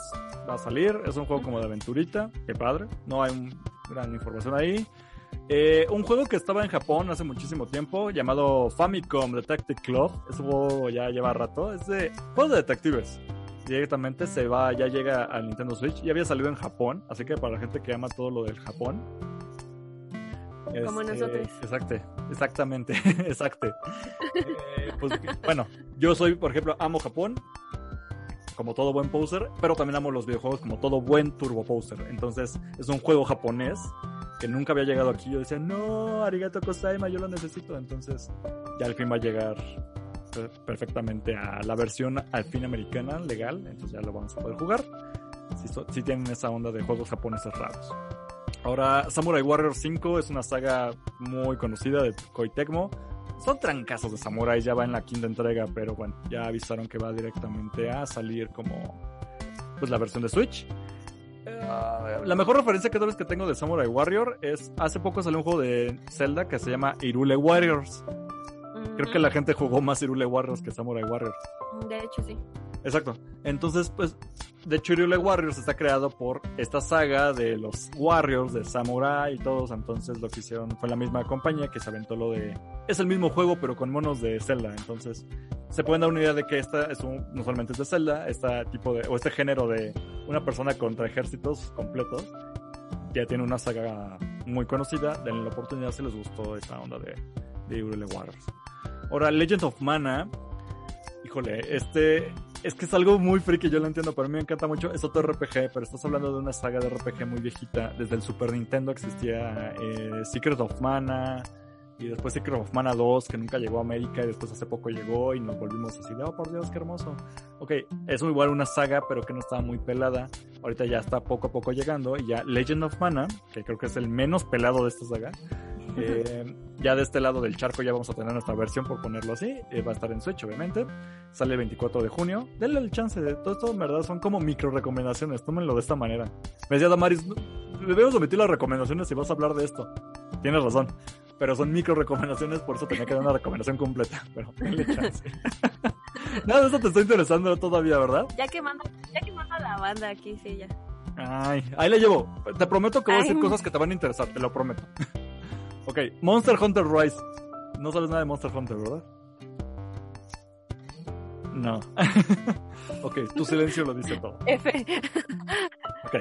Va a salir. Es un juego como de aventurita. Qué padre. No hay un, gran información ahí. Eh, un juego que estaba en Japón hace muchísimo tiempo, llamado Famicom Detective Club. Ese juego ya lleva rato. Es de juego de detectives directamente se va, ya llega al Nintendo Switch. Ya había salido en Japón, así que para la gente que ama todo lo del Japón. Como este, nosotros. Exacto, exactamente, (laughs) exacto. Eh, pues, bueno, yo soy, por ejemplo, amo Japón, como todo buen poser, pero también amo los videojuegos como todo buen turbo poser. Entonces, es un juego japonés que nunca había llegado aquí. Yo decía, no, Arigato Kosaima, yo lo necesito. Entonces, ya al fin va a llegar perfectamente a la versión al fin americana legal, entonces ya lo vamos a poder jugar. Si, tienen esa onda de juegos japoneses raros. Ahora, Samurai Warrior 5 es una saga muy conocida de Koei Tecmo. Son trancazos de Samurai, ya va en la quinta entrega, pero bueno, ya avisaron que va directamente a salir como pues la versión de Switch. Eh, la mejor referencia que tal vez que tengo de Samurai Warrior es hace poco salió un juego de Zelda que se llama Irule Warriors Creo que la gente jugó más Irule Warriors que Samurai Warriors. De hecho, sí. Exacto. Entonces, pues, de hecho, Irule Warriors está creado por esta saga de los Warriors, de Samurai y todos. Entonces, lo que hicieron fue la misma compañía que se aventó lo de. Es el mismo juego, pero con monos de Zelda. Entonces, se pueden dar una idea de que esta es un, no solamente es de Zelda, este tipo de, o este género de una persona contra ejércitos completos. Ya tiene una saga muy conocida. Denle la oportunidad si les gustó esta onda de, de Warriors. Ahora, Legend of Mana. Híjole, este es que es algo muy friki, yo lo entiendo, pero a mí me encanta mucho. Es otro RPG, pero estás hablando de una saga de RPG muy viejita. Desde el Super Nintendo existía eh, Secret of Mana, y después Secret of Mana 2, que nunca llegó a América, y después hace poco llegó, y nos volvimos así de, oh por Dios, qué hermoso. Ok, es igual una saga, pero que no estaba muy pelada. Ahorita ya está poco a poco llegando, y ya Legend of Mana, que creo que es el menos pelado de esta saga. (laughs) Eh, ya de este lado del charco ya vamos a tener nuestra versión, por ponerlo así. Eh, va a estar en Switch, obviamente. Sale el 24 de junio. Denle el chance de todo esto, en verdad, son como micro recomendaciones. Tómenlo de esta manera. Me decía Damaris, debemos omitir las recomendaciones si vas a hablar de esto. Tienes razón. Pero son micro recomendaciones, por eso tenía que dar una recomendación completa. (laughs) Pero denle chance. (laughs) Nada de esto te está interesando todavía, ¿verdad? Ya que manda, ya que manda la banda aquí, sí, ya. Ay, ahí le llevo. Te prometo que voy a decir cosas que te van a interesar, te lo prometo. (laughs) Ok, Monster Hunter Rise. No sabes nada de Monster Hunter, ¿verdad? No. ok, tu silencio lo dice todo. F. ok.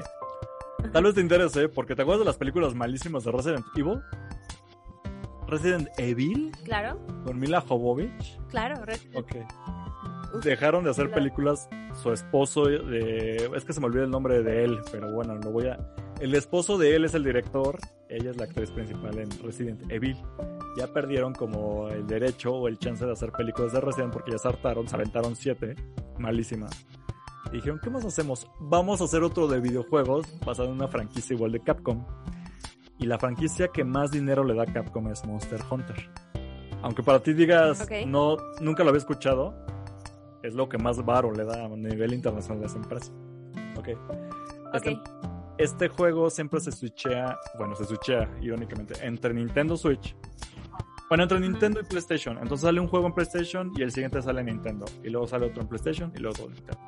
Tal vez te interese porque te acuerdas de las películas malísimas de Resident Evil. Resident Evil. Claro. Con Mila Jovovich. Claro, Resident Ok. Dejaron de hacer películas su esposo de... Es que se me olvida el nombre de él, pero bueno, lo voy a... El esposo de él es el director, ella es la actriz principal en Resident Evil. Ya perdieron como el derecho o el chance de hacer películas de Resident porque ya se hartaron, se aventaron siete, malísimas. Y dijeron, ¿qué más hacemos? Vamos a hacer otro de videojuegos basado en una franquicia igual de Capcom. Y la franquicia que más dinero le da a Capcom es Monster Hunter. Aunque para ti digas, no, nunca lo había escuchado, es lo que más varo le da a nivel internacional a esa empresa. Ok. Este, Ok. este juego siempre se switchea, bueno, se switchea irónicamente, entre Nintendo Switch. Bueno, entre Nintendo y PlayStation. Entonces sale un juego en PlayStation y el siguiente sale en Nintendo. Y luego sale otro en PlayStation y luego otro en Nintendo.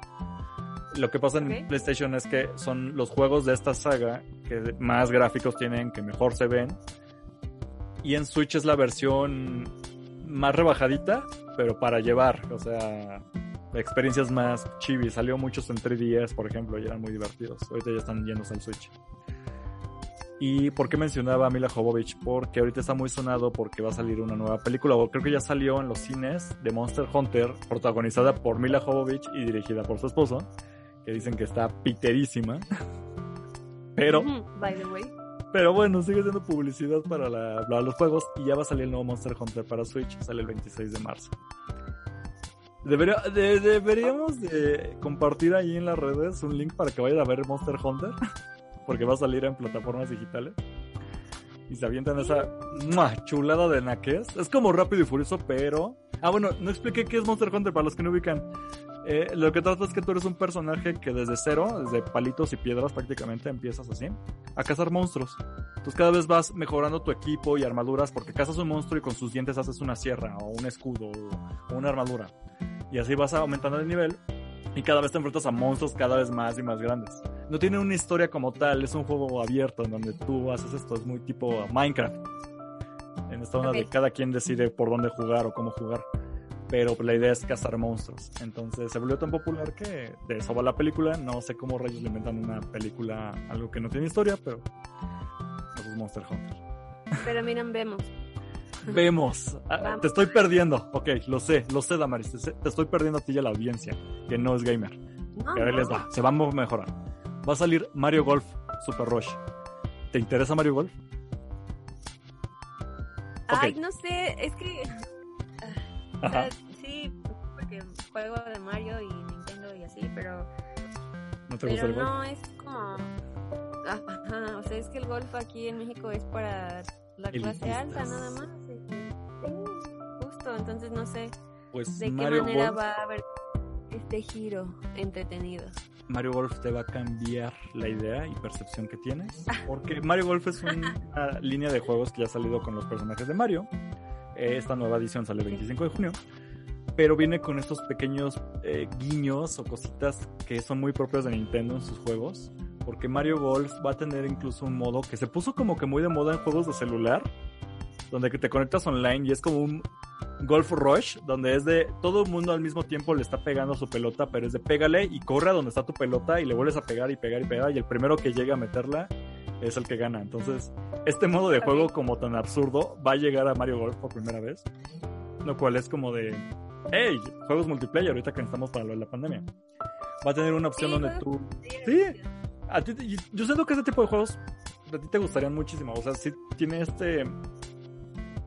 Lo que pasa en. PlayStation es que son los juegos de esta saga que más gráficos tienen, que mejor se ven. Y en Switch es la versión más rebajadita, pero para llevar, o sea, experiencias más chibi. Salió muchos en 3DS, por ejemplo, y eran muy divertidos. Ahorita ya están llenos al Switch. ¿Y por qué mencionaba a Mila Jovovich? Porque ahorita está muy sonado porque va a salir una nueva película, o creo que ya salió en los cines de Monster Hunter, protagonizada por Mila Jovovich y dirigida por su esposo, que dicen que está piterísima. Pero By the way. pero bueno, sigue siendo publicidad para, la- para los juegos y ya va a salir el nuevo Monster Hunter para Switch, sale el 26 de marzo. Debería- de- deberíamos de compartir ahí en las redes un link para que vayan a ver Monster Hunter, porque va a salir en plataformas digitales. Y se avientan esa ¡mua! chulada de naques. Es como rápido y furioso, pero... Ah, bueno, no expliqué qué es Monster Hunter para los que no ubican. Eh, lo que trata es que tú eres un personaje que desde cero, desde palitos y piedras prácticamente, empiezas así, a cazar monstruos. Entonces cada vez vas mejorando tu equipo y armaduras porque cazas un monstruo y con sus dientes haces una sierra o un escudo o una armadura. Y así vas aumentando el nivel y cada vez te enfrentas a monstruos cada vez más y más grandes. No tiene una historia como tal, es un juego abierto en donde tú haces esto, es muy tipo Minecraft. En esta onda de cada quien decide por dónde jugar o cómo jugar. Pero la idea es cazar monstruos. Entonces se volvió tan popular que de eso va la película. No sé cómo rayos le inventan una película, algo que no tiene historia, pero eso es Monster Hunter. Pero miren, vemos. Vemos. Ah, Vamos. te estoy perdiendo. Ok, lo sé, lo sé, Damaris. Te, estoy perdiendo a ti y a la audiencia, que no es gamer. No, no. les va. Se va a mejorar. Va a salir Mario Golf Super Rush. ¿Te interesa Mario Golf? Ay, no sé, es que. Ajá. sea, sí, porque juego de Mario y Nintendo y así, pero. ¿No te gusta Pero el golf? no es como. Ajá, o sea, es que el golf aquí en México es para la clase alta nada más. Sí, sí, justo, entonces no sé Pues de qué Mario manera Golf, va a haber este giro entretenido. Mario Golf te va a cambiar la idea y percepción que tienes. (laughs) Porque Mario Golf es una línea de juegos que ya ha salido con los personajes de Mario. Esta nueva edición sale el 25 de junio. Pero viene con estos pequeños eh, guiños o cositas que son muy propios de Nintendo en sus juegos. Porque Mario Golf va a tener incluso un modo que se puso como que muy de moda en juegos de celular. Donde te conectas online y es como un Golf Rush, donde es de todo el mundo al mismo tiempo le está pegando su pelota, pero es de pégale y corre a donde está tu pelota y le vuelves a pegar y pegar y pegar y el primero que llega a meterla es el que gana. Entonces, este modo de juego como tan absurdo va a llegar a Mario Golf por primera vez, lo cual es como de, hey, juegos multiplayer ahorita que estamos para lo de la pandemia. Va a tener una opción Sí, donde tú... Sí, a ti, yo siento que ese tipo de juegos a ti te gustarían muchísimo. O sea, sí tiene este...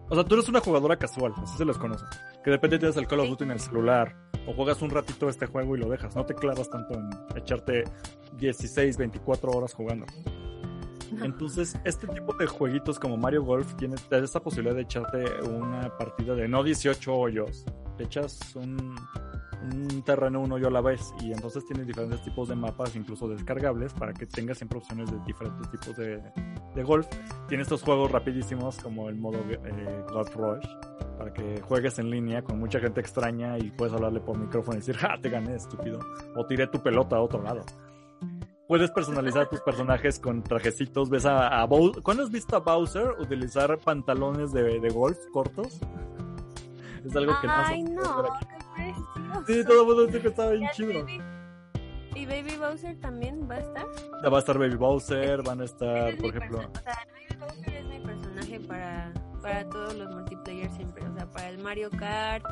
O sea, tú eres una jugadora casual, así se les conoce. Que de repente tienes el Call of. Duty en el celular. O juegas un ratito este juego y lo dejas. No te clavas tanto en echarte 16, 24 horas jugando. (laughs) Entonces, este tipo de jueguitos como Mario Golf tiene esta posibilidad de echarte una partida de no 18 hoyos. Te echas un, un terreno un hoyo a la vez y entonces tiene diferentes tipos de mapas, incluso descargables, para que tengas siempre opciones de diferentes tipos de, de golf. Tiene estos juegos rapidísimos como el modo eh, Golf Rush, para que juegues en línea con mucha gente extraña y puedes hablarle por micrófono y decir, ¡ja! Te gané, estúpido. O tiré tu pelota a otro lado. Puedes personalizar tus personajes con trajecitos. Ves a, a Bowser. ¿Cuándo has visto a Bowser utilizar pantalones de, de golf cortos? Es algo que Ay, no. no, qué precioso. Sí, todo el mundo dice que está bien chido. Baby- ¿Y Baby Bowser también va a estar? Va a estar Baby Bowser, van a estar, es por ejemplo. O sea, Baby Bowser es mi personaje para, para todos los multiplayer para el Mario Kart,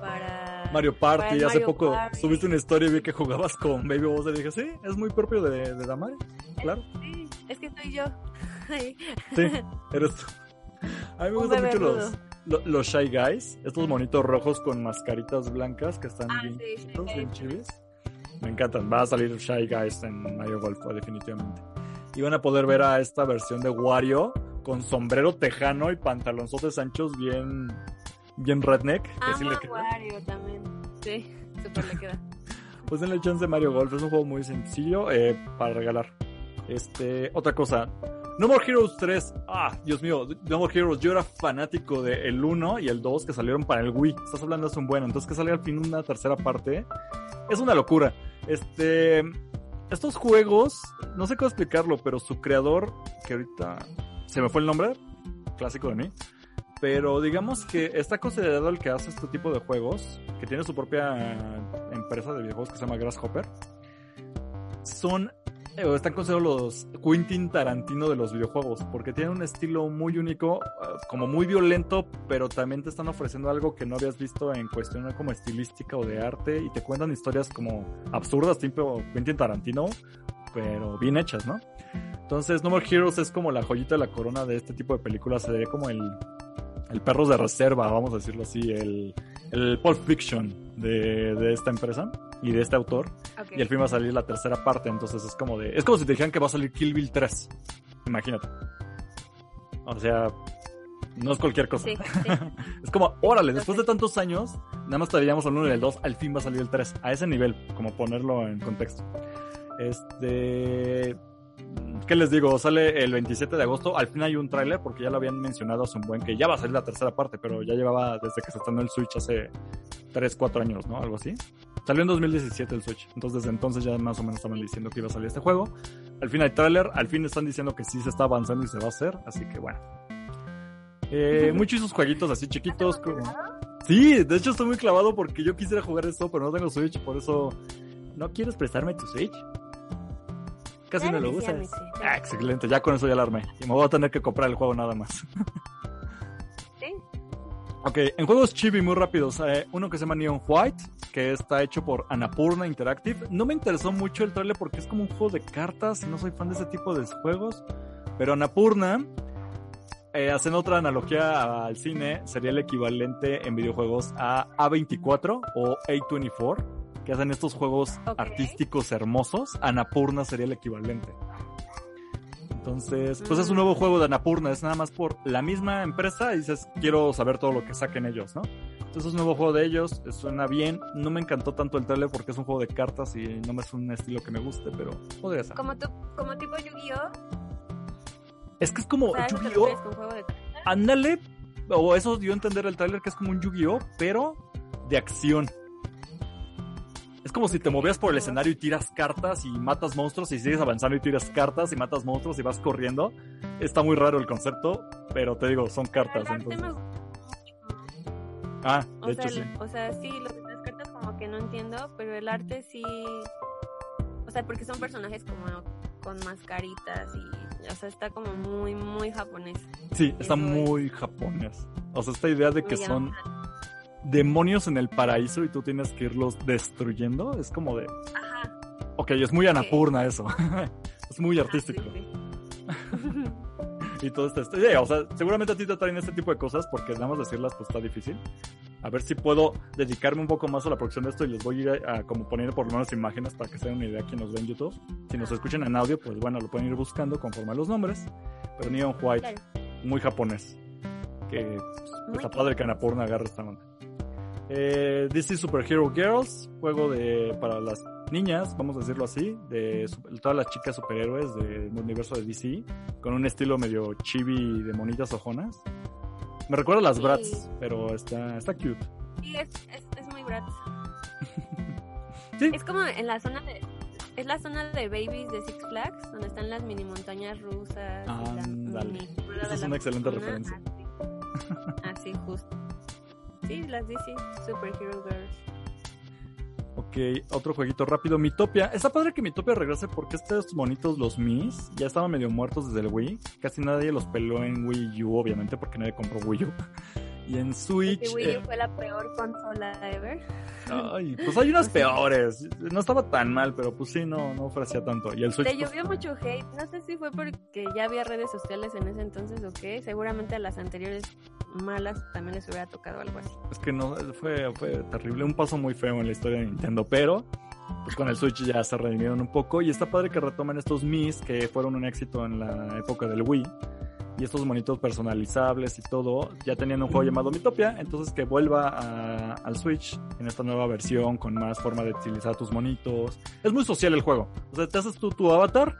para... Mario para Party, hace poco Party. subiste una historia y vi que jugabas con Baby Bowser y dije, sí, es muy propio de, de Damari. Claro, Sí, es que soy yo. (laughs) Sí, eres tú. A mí me gustan mucho los, los Shy Guys, estos monitos rojos con mascaritas blancas que están Ah, bien sí, chiquitos, bien chivis. Me encantan, va a salir Shy Guys en Mario Golf, definitivamente. Y van a poder ver a esta versión de Wario con sombrero tejano y pantalonzotes anchos bien, bien redneck. que sí amo le queda. Wario también. Sí, súper le queda. (laughs) Pues denle chance de Mario Golf, es un juego muy sencillo eh, para regalar. Este, otra cosa. No More Heroes 3. Ah, Dios mío, No More Heroes. Yo era fanático del 1 y el 2 que salieron para el Wii. Estás hablando hace un buen. Entonces que salga al fin una tercera parte. Es una locura. Este. Estos juegos, no sé cómo explicarlo, pero su creador, que ahorita se me fue el nombre, clásico de mí, pero digamos que está considerado el que hace este tipo de juegos, que tiene su propia empresa de videojuegos que se llama Grasshopper. Son, eh, están considerados los Quentin Tarantino de los videojuegos, porque tienen un estilo muy único, eh, como muy violento, pero también te están ofreciendo algo que no habías visto en cuestión como estilística o de arte, y te cuentan historias como absurdas, tipo Quentin Tarantino, pero bien hechas, ¿no? Entonces, No More Heroes es como la joyita de la corona de este tipo de películas, sería como el, el perros de reserva, vamos a decirlo así, el, el Pulp Fiction de, de esta empresa y de este autor. Y al fin va a salir la tercera parte, entonces es como de... Es como si te dijeran que va a salir Kill Bill 3. Imagínate. O sea, no es cualquier cosa. Sí, (laughs) sí. Es como, órale, después de tantos años, nada más estaríamos al 1 y el 2, al fin va a salir el 3. A ese nivel, como ponerlo en contexto. Este... ¿Qué les digo? Sale el 27 de agosto. Al fin hay un tráiler porque ya lo habían mencionado hace un buen que ya va a salir la tercera parte, pero ya llevaba desde que se estrenó el Switch hace 3, 4 años, ¿no? Algo así. Salió en 2017 el Switch. Entonces desde entonces ya más o menos estaban diciendo que iba a salir este juego. Al fin hay tráiler. Al fin están diciendo que sí se está avanzando y se va a hacer. Así que bueno. Eh, muchos esos jueguitos así chiquitos. Como... Sí, de hecho estoy muy clavado porque yo quisiera jugar esto, pero no tengo Switch. Por eso... ¿No quieres prestarme tu Switch? Casi no lo sí, usas. Ah, excelente, ya con eso ya la armé. Y me voy a tener que comprar el juego nada más. Sí. Ok, en juegos chibi muy rápidos. eh, uno que se llama Neon White, que está hecho por Annapurna Interactive. No me interesó mucho el trailer porque es como un juego de cartas y no soy fan de ese tipo de juegos. Pero Annapurna, eh, hacen otra analogía al cine, sería el equivalente en videojuegos a A24 o A24, que hacen estos juegos artísticos hermosos. Annapurna sería el equivalente. Entonces, pues es un Mm. nuevo juego de Annapurna, es nada más por la misma empresa y dices, quiero saber todo lo que saquen ellos, ¿no? Entonces es un nuevo juego de ellos, suena bien, no me encantó tanto el trailer porque es un juego de cartas y no es un estilo que me guste, pero podría ser. Como, tu, como tipo Yu-Gi-Oh! Es que es como O sea, ¿a eso te Yu-Gi-Oh! Ándale, o eso dio a entender el tráiler que es como un Yu-Gi-Oh, pero de acción. Es como si te movías por el escenario y tiras cartas y matas monstruos y sigues avanzando y tiras cartas y matas monstruos y vas corriendo. Está muy raro el concepto, pero te digo, son cartas. Entonces. Ah, O de sea, hecho sí. el- o sea, sí, lo de las cartas como que no entiendo, pero el arte sí. O sea, porque son personajes como con mascaritas y. O sea, está como muy, muy japonés. Sí, está eso es. muy japonés. O sea, esta idea de que son llama- demonios en el paraíso y tú tienes que irlos destruyendo, es como de... Ajá. Ok, es muy anapurna eso. (laughs) es muy ah, artístico. sí, sí. (laughs) Y todo esto. sí, o sea, seguramente a ti te traen este tipo de cosas porque nada más decirlas pues está difícil. A ver si puedo dedicarme un poco más a la producción de esto y les voy a ir a, a como poniendo por lo menos imágenes para que se den una idea quien nos ve en YouTube. Si nos escuchan en audio, pues bueno, lo pueden ir buscando conforme a los nombres. Pero Neon White, Claro. muy japonés. Que pues, Muy está padre que Anapurna agarre esta onda. Eh, DC Superhero Girls, juego de para las niñas, vamos a decirlo así, de todas las chicas superhéroes del universo de DC, con un estilo medio chibi de monitas ojonas. Me recuerda a las Sí. Bratz, pero está, está cute. Sí, es, es, es muy Bratz. (laughs) Sí. Es como en la zona de. Es la zona de babies de Six Flags, donde están las mini montañas rusas. y la Ándale. mini rueda Esa es una excelente referencia. Así, así justo. Sí, las DC Superhero Girls. Ok, otro jueguito rápido, Mitopia. Está padre que Mitopia regrese porque estos monitos, los Mis, ya estaban medio muertos desde el Wii. Casi nadie los peló en Wii U, obviamente, porque nadie compró Wii U. (laughs) Y en Switch... Porque Wii eh, U fue la peor consola ever. Ay, pues hay unas peores. No estaba tan mal, pero pues sí, no, no ofrecía tanto. Y el Switch... Le pues, llovió mucho hate. No sé si fue porque ya había redes sociales en ese entonces o qué. Seguramente a las anteriores malas también les hubiera tocado algo así. Es que no, fue, fue terrible, un paso muy feo en la historia de Nintendo, pero pues con el Switch ya se redimieron un poco y está padre que retomen estos Mis que fueron un éxito en la época del Wii y estos monitos personalizables y todo, ya tenían un juego llamado Mitopia, entonces que vuelva a- al Switch en esta nueva versión con más forma de utilizar tus monitos. Es muy social el juego, o sea, te haces tú tu avatar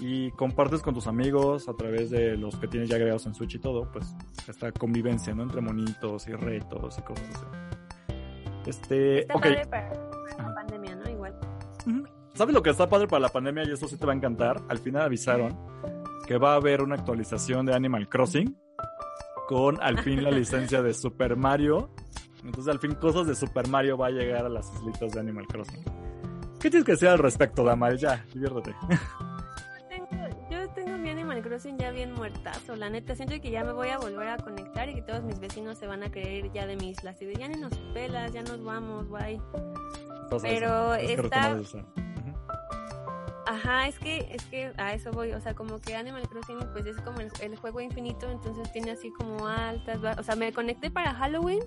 y compartes con tus amigos a través de los que tienes ya agregados en Switch y todo, pues esta convivencia, ¿no? Entre monitos y retos y cosas así. Este, Está ok. padre para, la pandemia, ¿no? Igual. ¿Sabes lo que está padre para la pandemia y eso sí te va a encantar? Al final avisaron que va a haber una actualización de Animal Crossing con al fin la licencia de Super Mario. Entonces al fin cosas de Super Mario va a llegar a las islitas de Animal Crossing. ¿Qué tienes que decir al respecto, Damal? Ya, diviértete. Yo tengo, yo tengo mi Animal Crossing ya bien muertazo, la neta. Siento que ya me voy a volver a conectar y que todos mis vecinos se van a creer ya de mis islas. Y de ya ni nos pelas, ya nos vamos, bye. Pero está-. Ajá, es que, es que a eso voy, o sea, como que Animal Crossing pues es como el, el juego infinito, entonces tiene así como altas, o sea, me conecté para Halloween,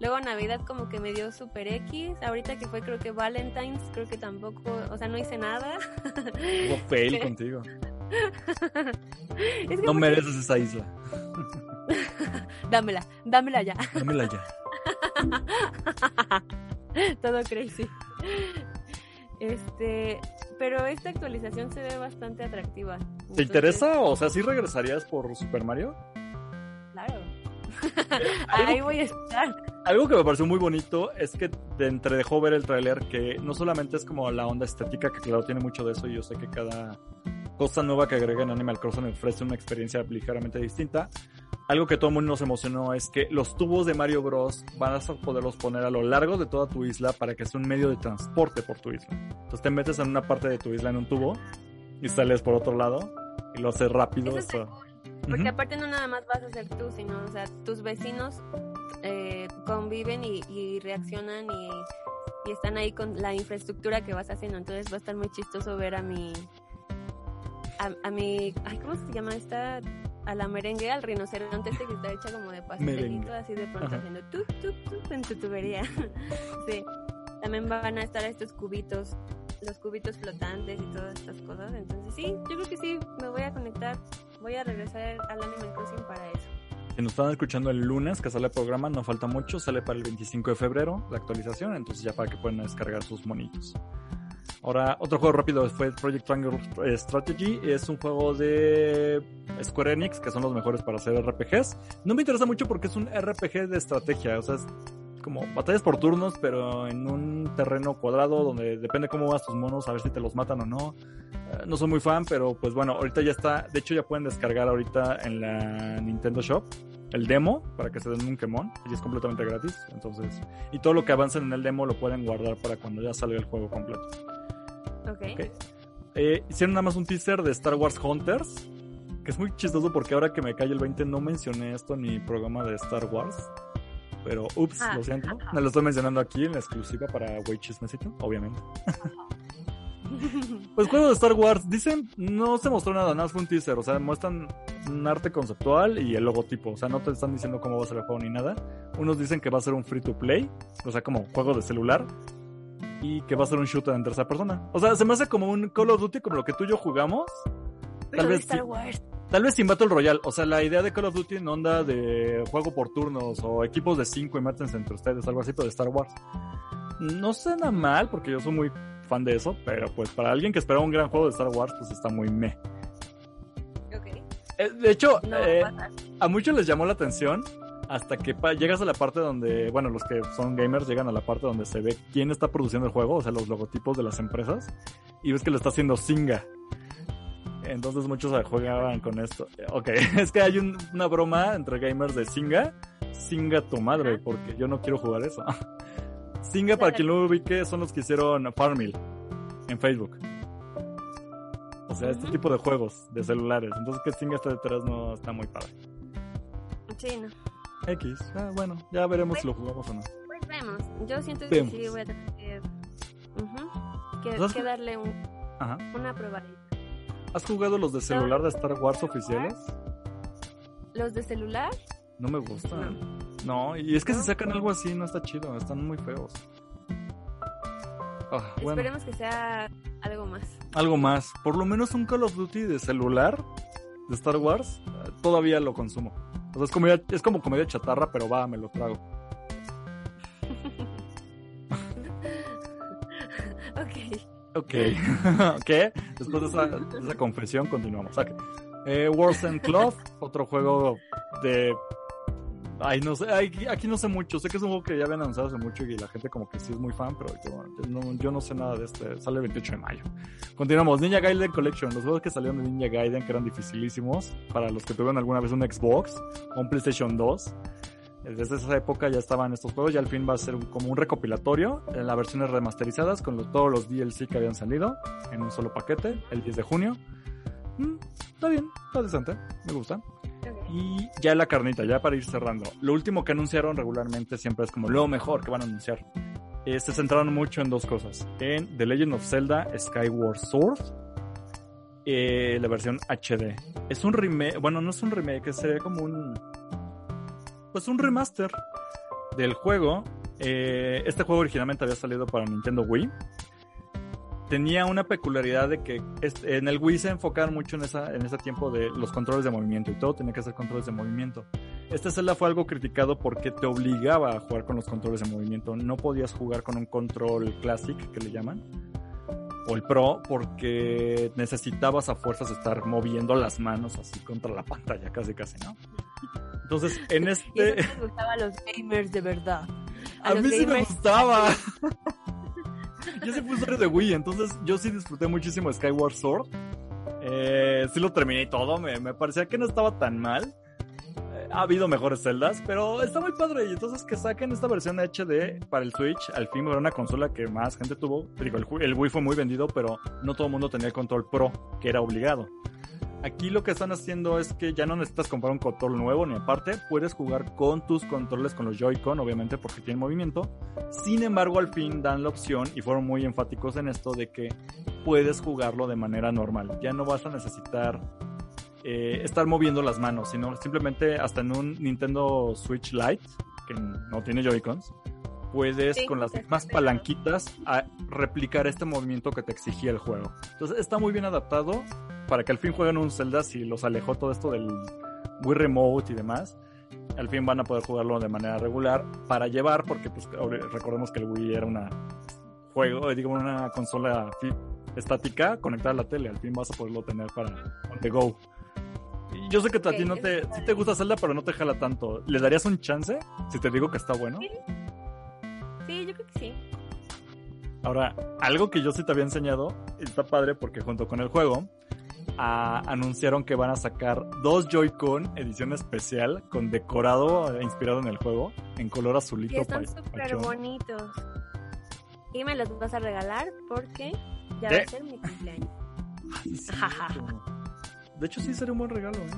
luego Navidad como que me dio Super X, ahorita que fue creo que Valentine's, creo que tampoco, o sea, no hice nada. Hubo (laughs) fail contigo. (laughs) es que No mereces esa isla. (laughs) dámela, dámela ya, Dámela ya. todo crazy. Este, pero esta actualización se ve bastante atractiva. ¿Te Entonces, interesa? O sea, ¿sí regresarías por Super Mario? Claro. (laughs) Algo Ahí voy a estar. Algo que me pareció muy bonito es que te entredejó ver el tráiler que no solamente es como la onda estética, que claro tiene mucho de eso y yo sé que cada cosa nueva que agrega en Animal Crossing ofrece una experiencia ligeramente distinta. Algo que todo el mundo nos emocionó es que los tubos de Mario Bros. van a poderlos poner a lo largo de toda tu isla para que sea un medio de transporte por tu isla. Entonces te metes en una parte de tu isla en un tubo y sales por otro lado y lo haces rápido. Eso está hasta- cool, Porque aparte no nada más vas a ser tú, sino, o sea, tus vecinos eh, conviven y, y reaccionan y, y están ahí con la infraestructura que vas haciendo. Entonces va a estar muy chistoso ver a mi... A, a mi... Ay, ¿cómo se llama esta? A la merengue, al rinoceronte este que está hecha como de pastelito, así de pronto Ajá. haciendo tu, tu, tu en tu tubería. (laughs) sí. También van a estar estos cubitos, los cubitos flotantes y todas estas cosas. Entonces sí, yo creo que sí, me voy a conectar voy a regresar al Animal Crossing para eso. Si nos están escuchando el lunes que sale el programa, no falta mucho, sale para el 25 de febrero la actualización, entonces ya para que puedan descargar sus monitos. Ahora, otro juego rápido fue Project Triangle Strategy. Es un juego de Square Enix, que son los mejores para hacer RPGs. No me interesa mucho porque es un RPG de estrategia. O sea, es como batallas por turnos, pero en un terreno cuadrado donde depende cómo vas tus monos, a ver si te los matan o no. Eh, no soy muy fan, pero pues bueno, ahorita ya está. De hecho, ya pueden descargar ahorita en la Nintendo Shop el demo para que se den un quemón y es completamente gratis. Entonces, y todo lo que avancen en el demo lo pueden guardar para cuando ya salga el juego completo. Ok. Eh, hicieron nada más un teaser de Star Wars Hunters, que es muy chistoso porque ahora que me cae el 20 no mencioné esto en mi programa de Star Wars. Pero, ups, Ah. lo siento. Me lo estoy mencionando aquí en la exclusiva para Way Chismecito, obviamente. Pues juego de Star Wars, dicen, no se mostró nada, nada más fue un teaser, o sea, muestran un arte conceptual y el logotipo, o sea, no te están diciendo cómo va a ser el juego ni nada. Unos dicen que va a ser un free to play, o sea, como juego de celular, y que va a ser un shooter en tercera persona. O sea, se me hace como un Call of Duty como lo que tú y yo jugamos, Pero de vez Star. Wars. tal vez sin Battle Royale, o sea, la idea de Call of Duty en onda de juego por turnos o equipos de 5 y mátense entre ustedes, algo así, pero de Star Wars. No suena mal, porque yo soy muy fan de eso, pero pues para alguien que espera un gran juego de Star Wars, pues está muy meh. Ok. Eh, de hecho, No eh, a muchos les llamó la atención hasta que llegas a la parte donde, bueno, los que son gamers llegan a la parte donde se ve quién está produciendo el juego, o sea, los logotipos de las empresas, y ves que lo está haciendo Singa. Entonces muchos jugaban con esto. Ok, (laughs) es que hay un- una broma entre gamers de Singa. Singa tu madre, porque yo no quiero jugar eso. (laughs) Singa, para quien lo ubique, son los que hicieron Farmville en Facebook. O sea, este tipo de juegos de celulares. Entonces que Singa esté detrás no está muy padre. Sí, no. X. Ah, bueno, ya veremos si lo jugamos o no. Pues vemos. Yo siento que sí voy a tener que, ujú, que, ¿Has- que darle un, Ajá. una probadita. ¿Has jugado los de celular de Star Wars oficiales? Los de celular, No me gustan. No, y es que si sacan algo así no está chido, están muy feos. Ah, bueno, esperemos que sea algo más. algo más. Por lo menos un Call of Duty de celular de Star Wars, todavía lo consumo. O sea, es, comedia- es como comedia chatarra, pero va, me lo trago. (laughs) ok. Ok, (laughs) ok. Después de esa, de esa confesión, continuamos. Ok. Eh, Wars and Club, otro juego de. Ay, no sé, ay, aquí no sé mucho. Sé que es un juego que ya habían anunciado hace mucho y la gente, como que sí es muy fan, pero yo, no, sé nada de este. Sale el 28 de mayo. Continuamos. Ninja Gaiden Collection. Los juegos que salieron de Ninja Gaiden, que eran dificilísimos para los que tuvieron alguna vez un Xbox o un PlayStation 2. Desde esa época ya estaban estos juegos y al fin va a ser como un recopilatorio en las versiones remasterizadas con todos los DLC que habían salido en un solo paquete el 10 de junio. Mm, está bien, está decente, me gusta. Y ya la carnita, ya para ir cerrando. Lo último que anunciaron regularmente siempre es como lo mejor que van a anunciar. Eh, se centraron mucho en dos cosas. En The Legend of Zelda Skyward Sword. eh, la versión HD. Es un remake, bueno, no es un remake, sería como un... Pues un remaster del juego. Eh, este juego originalmente había salido para Nintendo Wii. Tenía una peculiaridad de que este- en el Wii se enfocaban mucho en, esa, en ese tiempo de los controles de movimiento y todo tenía que ser controles de movimiento. Este Zelda fue algo criticado porque te obligaba a jugar con los controles de movimiento. No podías jugar con un control Classic, que le llaman, o el Pro, porque necesitabas a fuerzas estar moviendo las manos así contra la pantalla, casi casi, ¿no? Entonces, en (laughs) Y este... eso les gustaba a los gamers de verdad. A los mí sí me gamers- gustaba. (laughs) yo sí fui usuario de Wii, entonces yo sí disfruté muchísimo Skyward Sword. Eh, sí lo terminé y todo, me, me parecía que no estaba tan mal. Eh, ha habido mejores celdas, pero está muy padre. Y entonces que saquen esta versión HD para el Switch, al fin era una consola que más gente tuvo. El, el Wii fue muy vendido, pero no todo el mundo tenía el control Pro, que era obligado. Aquí lo que están haciendo es que ya no necesitas comprar un control nuevo, ni aparte puedes jugar con tus controles, con los Joy-Con, obviamente, porque tienen movimiento. Sin embargo, al fin dan la opción, y fueron muy enfáticos en esto, de que puedes jugarlo de manera normal. Ya no vas a necesitar eh, estar moviendo las manos, sino simplemente hasta en un Nintendo Switch Lite, que no tiene Joy-Cons, puedes Sí, con las mismas palanquitas a replicar este movimiento que te exigía el juego. Entonces está muy bien adaptado para que al fin jueguen un Zelda si los alejó todo esto del Wii Remote y demás. Al fin van a poder jugarlo de manera regular para llevar, porque pues recordemos que el Wii era una juego, digo, una consola estática conectada a la tele. Al fin vas a poderlo tener para on the go. Yo sé que a ti no te, sí te gusta Zelda, pero no te jala tanto. ¿Le darías un chance si te digo que está bueno? Sí, sí yo creo que sí. Ahora, algo que yo sí te había enseñado, está padre porque junto con el juego, anunciaron que van a sacar dos Joy-Con edición especial con decorado eh, inspirado en el juego, en color azulito. Y están súper bonitos. Y me los vas a regalar porque ya va a ser mi cumpleaños. de hecho, sí sería un buen regalo. ¿eh?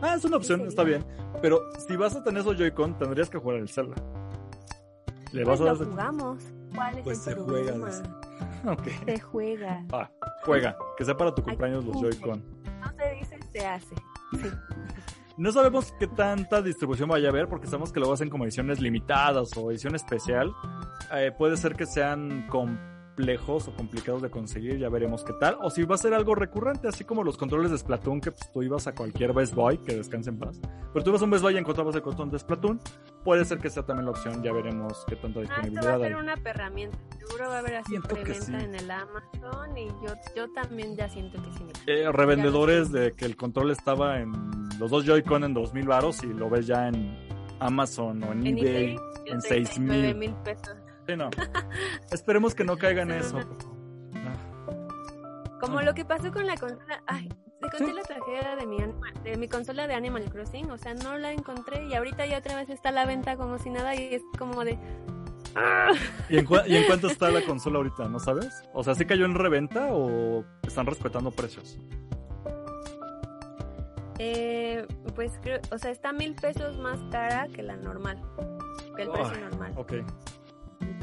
Ah, es una opción, está bien. Pero si vas a tener esos Joy-Con, tendrías que jugar el Zelda. Le vas pues a dar... jugamos. ¿Cuál es pues el se juega. (laughs) Okay. Se juega. Ah, juega. Que sea para tu cumpleaños los Joy-Con. No se dice, se hace. Sí. No sabemos qué tanta distribución vaya a haber porque sabemos que lo hacen como ediciones limitadas o edición especial. Eh, puede ser que sean con complejos o complicados de conseguir, ya veremos qué tal. O si va a ser algo recurrente, así como los controles de Splatoon, que pues, tú ibas a cualquier Best Buy, que descanse en paz. Pero tú ibas a un Best Buy y encontrabas el control de Splatoon. Puede ser que sea también la opción, ya veremos qué tanta disponibilidad ah, esto va a ser una perramienta. Seguro va a haber así preventa en el Amazon y yo, yo también ya siento que sí. Eh, revendedores de que el control estaba en los dos Joy-Con en 2000 varos y lo ves ya en Amazon o en, eBay, en 6000 mil pesos. Sí, no. Esperemos que no caiga en eso. Como lo que pasó con la consola. Ay, te conté la tragedia de mi, de mi consola de Animal Crossing. O sea, no la encontré y ahorita ya otra vez está a la venta como si nada y es como de. ¿Y en, ¿Y en cuánto está la (laughs) consola ahorita? ¿No sabes? O sea, ¿sí cayó en reventa o están respetando precios? Eh, pues creo, o sea, está mil pesos más cara que la normal, que el precio normal. Ok.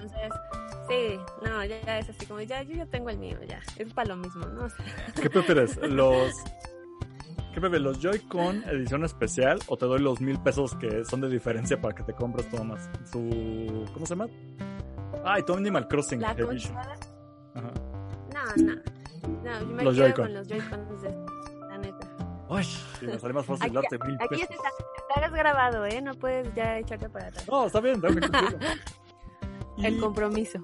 Entonces, sí, no, ya, es así como, ya, yo ya tengo el mío, ya, es para lo mismo, ¿no? (laughs) ¿Qué prefieres? ¿Los, ¿Qué prefieres? ¿Los Joy-Con edición especial o te doy los mil pesos que son de diferencia para que te compres todo más? Su, ¿Cómo se llama? Ay, tu Animal Crossing ¿La Edition. Ajá. No, no. No, yo me los quedo con los Joy-Cons de la neta. Uy, si me sale más fácil darte mil pesos. Aquí está, estás grabado, ¿eh? No puedes ya echarte para atrás. No, está bien, que cumplirlo. (laughs) El compromiso.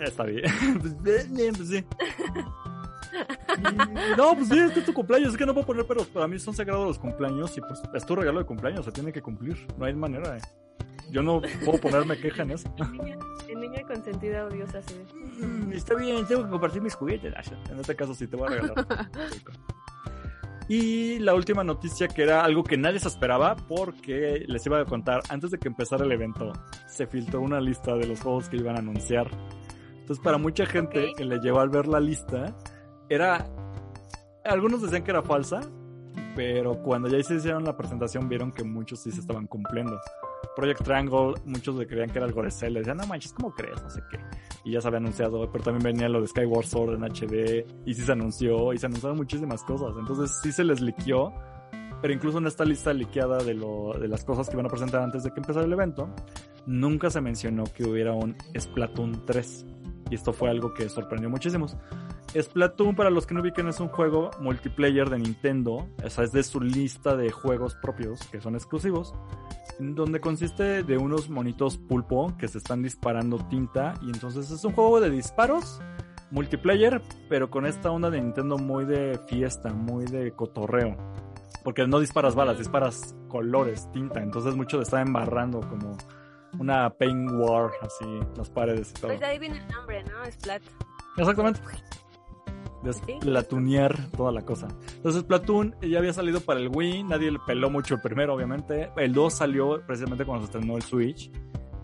Está bien. (laughs) pues, bien, pues sí. no, pues sí, este es tu cumpleaños. Es que no puedo poner, pero para mí son sagrados los cumpleaños y pues es tu regalo de cumpleaños, se tiene que cumplir. No hay manera. Eh. Yo no puedo ponerme queja en eso. El niño, consentido odiosa, sí. Mm, está bien, tengo que compartir mis juguetes, En este caso sí te voy a regalar. (laughs) Y la última noticia que era algo que nadie se esperaba porque les iba a contar antes de que empezara el evento se filtró una lista de los juegos que iban a anunciar. Entonces para mucha gente que le llevó al ver la lista era algunos decían que era falsa, pero cuando ya se hicieron la presentación vieron que muchos sí se estaban cumpliendo. Project Triangle, muchos le creían que era algo de Zelda. Decían, no manches, ¿cómo crees? No sé qué. Y ya se había anunciado, pero también venía lo de Skyward Sword en HD. Y sí se anunció, y se anunciaron muchísimas cosas. Entonces sí se les liqueó. Pero incluso en esta lista liqueada de, lo, de las cosas que iban a presentar antes de que empezara el evento, nunca se mencionó que hubiera un Splatoon 3. Y esto fue algo que sorprendió muchísimos. Splatoon, para los que no ubiquen, es un juego multiplayer de Nintendo. O sea, es de su lista de juegos propios que son exclusivos donde consiste de unos monitos pulpo que se están disparando tinta y entonces es un juego de disparos multiplayer, pero con esta onda de Nintendo muy de fiesta, muy de cotorreo. Porque no disparas balas, disparas colores, tinta, entonces mucho de estar embarrando como una paint war, así, las paredes y todo. Pues ahí viene el nombre, ¿no? Splat. Exactamente desplatunear toda la cosa. Entonces Platoon ya había salido para el Wii, nadie le peló mucho el primero, obviamente. El 2 salió precisamente cuando se estrenó el Switch.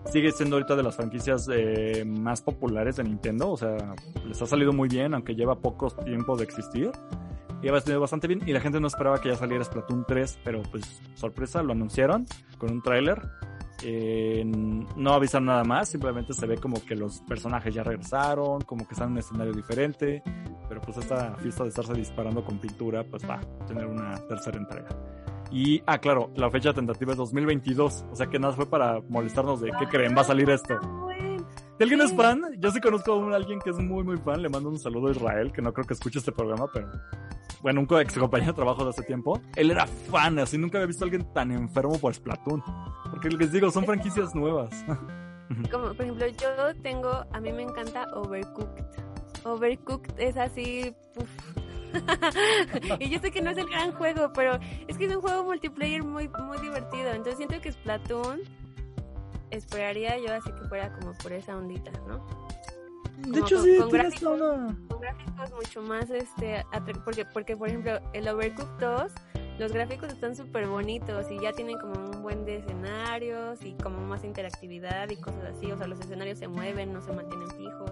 Sigue siendo ahorita de las franquicias eh, más populares de Nintendo, o sea, les ha salido muy bien, aunque lleva poco tiempo de existir. Y ha salido bastante bien y la gente no esperaba que ya saliera Splatoon 3, pero pues sorpresa, lo anunciaron con un tráiler eh, no avisan nada más, simplemente se ve como que los personajes ya regresaron, como que están en un escenario diferente, pero pues esta fiesta de estarse disparando con pintura, pues va a tener una tercera entrega. Y, ah, claro, la fecha tentativa es 2022, o sea que nada fue para molestarnos de qué creen, va a salir esto. Si alguien es fan, yo sí conozco a alguien que es muy, muy fan, le mando un saludo a Israel, que no creo que escuche este programa, pero bueno, un ex compañero de trabajo de hace tiempo, él era fan, así nunca había visto a alguien tan enfermo por Splatoon. Porque les digo, son franquicias nuevas. (laughs) Como, por ejemplo, yo tengo, a mí me encanta Overcooked. Overcooked es así, uf. (laughs) y yo sé que no es el gran juego, pero es que es un juego multiplayer muy, muy divertido. Entonces siento que Splatoon esperaría yo así que fuera como por esa ondita, ¿no? De Como hecho, con- sí, con tienes gráficos. toda- Con gráficos mucho más, este, porque, porque por ejemplo, el Overcooked 2, los gráficos están súper bonitos y ya tienen como un buen de escenarios y como más interactividad y cosas así, o sea, los escenarios se mueven, no se mantienen fijos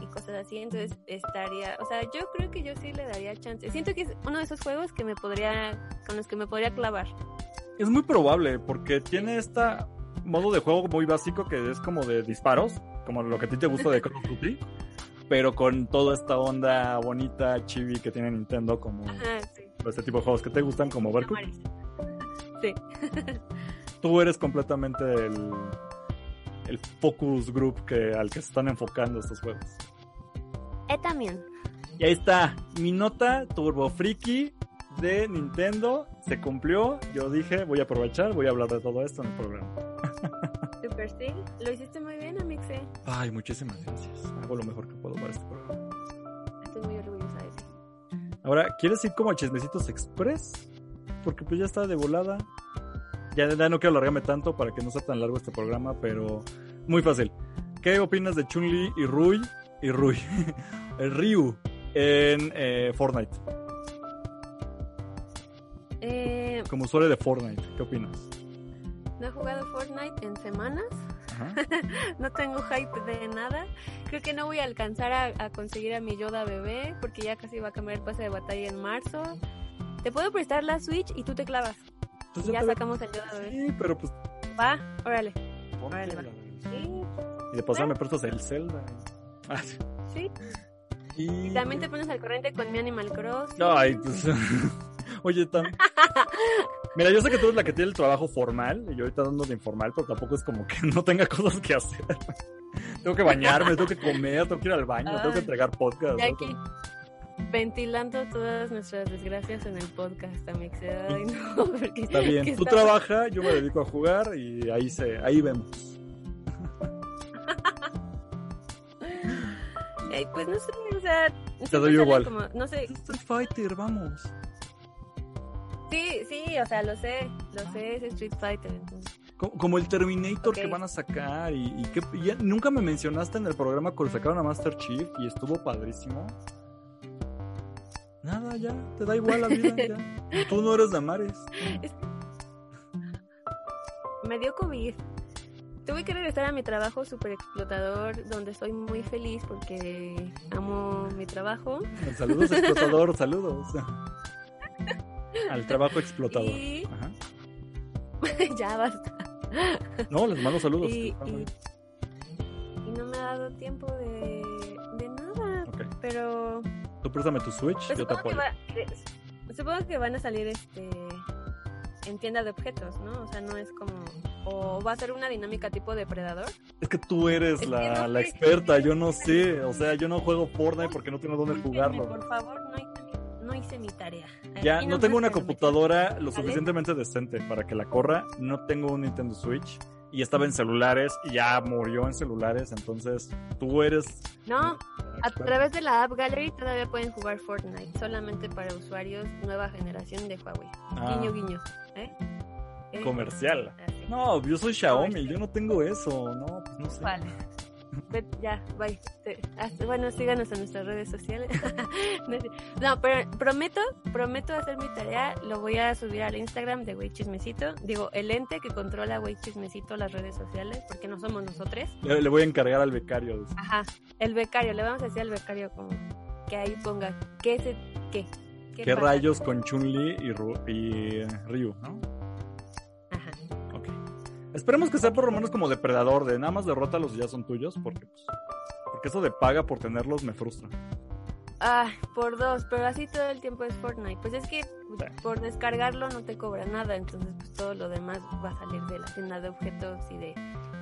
y cosas así, entonces estaría, o sea, yo creo que yo sí le daría chance. Siento que es uno de esos juegos que me podría, con los que me podría clavar. Es muy probable, porque tiene este modo de juego muy básico que es como de disparos, como lo que a ti te gusta de Call of Duty, pero con toda esta onda bonita, chibi que tiene Nintendo, como Ajá, sí. este tipo de juegos que te gustan, como. Maris. Sí. (laughs) Tú eres completamente el, el focus group que, al que se están enfocando estos juegos. Eh, también. Y ahí está, mi nota Turbo Friki de Nintendo se cumplió. Yo dije, voy a aprovechar, voy a hablar de todo esto en el programa. (laughs) Super sí. Lo hiciste muy bien, Amixe. Ay, muchísimas gracias. Hago lo mejor que puedo para este programa. Estoy muy orgullosa de ti. Ahora, ¿quieres ir como a Chismecitos Express? Porque pues ya está de volada. Ya, ya no quiero alargarme tanto para que no sea tan largo este programa, pero muy fácil. ¿Qué opinas de Chun-Li y Rui? Y Rui. (laughs) Ryu en eh, Fortnite. Eh, Como usuario de Fortnite, ¿qué opinas? no he jugado Fortnite en semanas. Ajá. (laughs) No tengo hype de nada. Creo que no voy a alcanzar a, a conseguir a mi Yoda bebé porque ya casi va a cambiar el pase de batalla en marzo. Te puedo prestar la Switch y tú te clavas. Pues Y ya te- sacamos el Yoda bebé. Sí, pero pues. Va, órale. Órale, va. Sí, Y de pasar me prestas el Zelda. Ah, sí. sí. (laughs) Y... Y también te pones al corriente con mi Animal Cross. Ay, pues. (laughs) Oye, Tam. (laughs) Mira, yo sé que tú eres la que tiene el trabajo formal y yo ahorita dando de informal, pero tampoco es como que (laughs) no tenga cosas que hacer. tengo que bañarme, tengo que comer, tengo que ir al baño, tengo que entregar podcast. Ya ¿no? aquí ventilando todas nuestras desgracias en el podcast, Amixe. Ay, no, (laughs) porque Está bien. Tú está- trabajas, yo me dedico a jugar y ahí se, ahí vemos. Ay, pues no sé, o sea, Te doy igual. como- no sé, Street Fighter, vamos. Sí, sí, o sea, lo sé, lo sé, es Street Fighter, entonces. Co- Como el Terminator que van a sacar y, y que y nunca me mencionaste en el programa cuando sacaron a Master Chief y estuvo padrísimo. Nada, ya, te da igual la vida, (laughs) ya. Tú no eres Damares. Me dio COVID. Tuve que regresar a mi trabajo súper explotador, donde estoy muy feliz porque amo mi trabajo. Saludos, explotador, (laughs) saludos. Al trabajo explotador. Y- Ajá. (laughs) ya basta. No, les mando saludos. Y, y- y no me ha dado tiempo de, de nada, pero Tú préstame tu Switch, pues yo te supongo, que apoyo. va- supongo que van a salir este en tienda de objetos, ¿no? O sea, no es como o va a ser una dinámica tipo depredador. Es que tú eres Es la, no la experta, yo no sé. O sea, yo no juego Fortnite porque no tengo dónde jugarlo. Por favor, hice, mi tarea. Ya, no tengo una computadora lo suficientemente decente para que la corra. No tengo un Nintendo Switch. Y estaba en celulares y ya murió en celulares. Entonces, tú eres. No, a través de la App Gallery todavía pueden jugar Fortnite, solamente para usuarios nueva generación de Huawei. Ah, Guiño, guiño. ¿eh? Comercial. No, yo soy Xiaomi, yo no tengo eso. No, pues no sé. Vale. Ya, bye. Bueno, síganos en nuestras redes sociales. (laughs) no, pero prometo, prometo hacer mi tarea. Lo voy a subir al Instagram de Güey Chismecito. Digo, el ente que controla Güey Chismecito las redes sociales, porque no somos nosotros. Le, le voy a encargar al becario. Ajá, el becario. Le vamos a decir al becario como que ahí ponga qué se, qué. ¿Qué rayos con Chun-Li y, y Ryu, no? Esperemos que sea por lo menos como depredador, de nada más derrótalos y ya son tuyos, porque pues, porque eso de paga por tenerlos me frustra. Ah, por dos, pero así todo el tiempo es Fortnite. Pues es que Sí. por descargarlo no te cobra nada, entonces pues todo lo demás va a salir de la tienda de objetos y de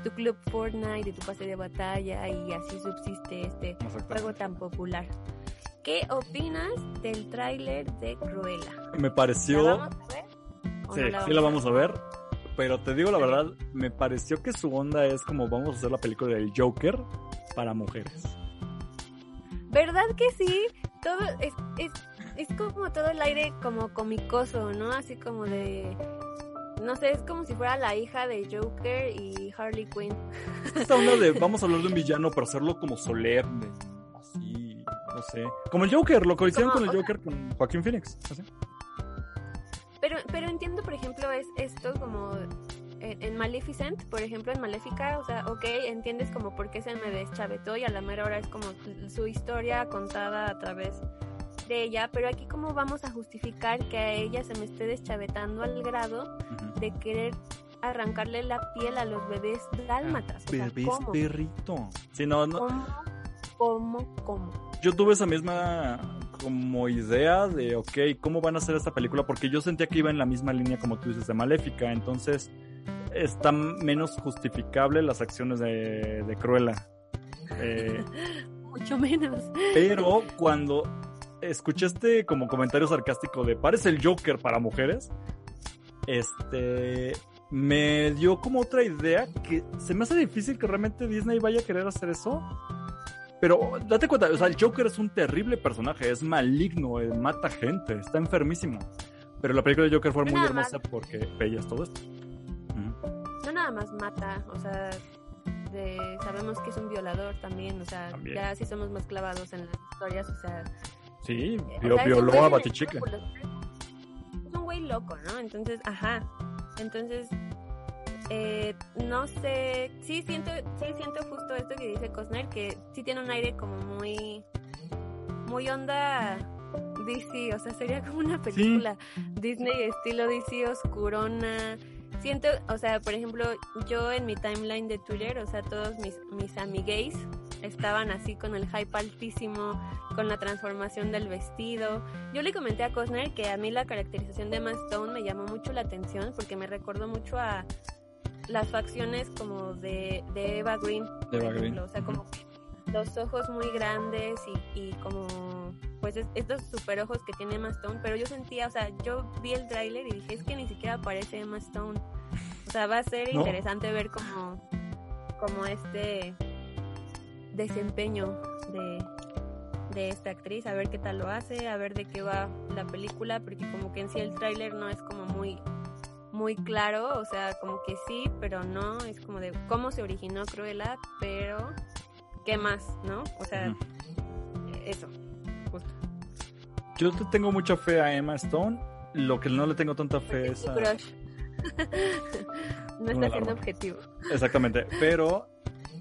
tu club Fortnite, de tu pase de batalla y así subsiste este juego tan popular. ¿Qué opinas del tráiler de Cruella? Me ¿La pareció... vamos a ver? ¿O Sí, no sí la vamos a ver. Pero te digo la verdad, me pareció que su onda es como vamos a hacer la película del Joker para mujeres. ¿Verdad que sí? Todo es, es, es como todo el aire como comicoso, ¿no? Así como de no sé, es como si fuera la hija de Joker y Harley Quinn. Esta onda de (laughs) vamos a hablar de un villano, pero hacerlo como solemne, así, no sé. Como el Joker, lo que hicieron con el Joker con Joaquín Phoenix. Así. Pero, pero entiendo, por ejemplo, es esto como en, en, Maleficent, por ejemplo, en Maléfica, o sea, ok, entiendes como por qué se me deschavetó y a la mera hora es como su historia contada a través de ella, pero aquí cómo vamos a justificar que a ella se me esté deschavetando al grado de querer arrancarle la piel a los bebés dálmatas. O sea, Bebés ¿cómo? perrito. Sí, no, no. ¿Cómo? ¿Cómo? ¿Cómo? Yo tuve esa misma como idea de, ok, ¿cómo van a hacer esta película? Porque yo sentía que iba en la misma línea como tú dices de Maléfica, entonces está menos justificable las acciones de, de Cruella. Eh, (laughs) Mucho menos. pero cuando escuché este como comentario sarcástico de parece el Joker para mujeres, este me dio como otra idea que se me hace difícil que realmente Disney vaya a querer hacer eso. Pero date cuenta, o sea, el Joker es un terrible personaje, es maligno, eh, mata gente, está enfermísimo. Pero la película de Joker fue muy hermosa porque veías todo esto. No nada más mata, o sea, de- sabemos que es un violador también, o sea, También. ya sí somos más clavados en las historias, o sea, Sí, o vio- sea, violó a Batichica. Es un güey loco, ¿no? Entonces, ajá. Entonces, eh, no sé, sí siento, sí siento justo esto que dice Cosner, que sí tiene un aire como muy, muy onda DC, o sea, sería como una película Disney estilo DC oscurona. Siento, o sea, por ejemplo, yo en mi timeline de Twitter, o sea, todos mis, mis amigues estaban así con el hype altísimo, con la transformación del vestido. Yo le comenté a Cosner que a mí la caracterización de Emma Stone me llamó mucho la atención porque me recordó mucho a las facciones como de, de Eva Green, por De Eva Green. O sea, como los ojos muy grandes y, y como pues es- estos super ojos que tiene Emma Stone, pero yo sentía, o sea, yo vi el tráiler y dije, es que ni siquiera parece Emma Stone. O sea, va a ser No. interesante ver como, como este desempeño de, de esta actriz, a ver qué tal lo hace, a ver de qué va la película, porque como que en sí el tráiler no es como muy muy claro, o sea, como que sí, pero no, es como de cómo se originó Cruella, pero qué más, ¿no? O sea, eso, justo. Yo le tengo mucha fe a Emma Stone. Lo que no le tengo tanta fe Es a... crush. (laughs) no está siendo objetivo. Exactamente, pero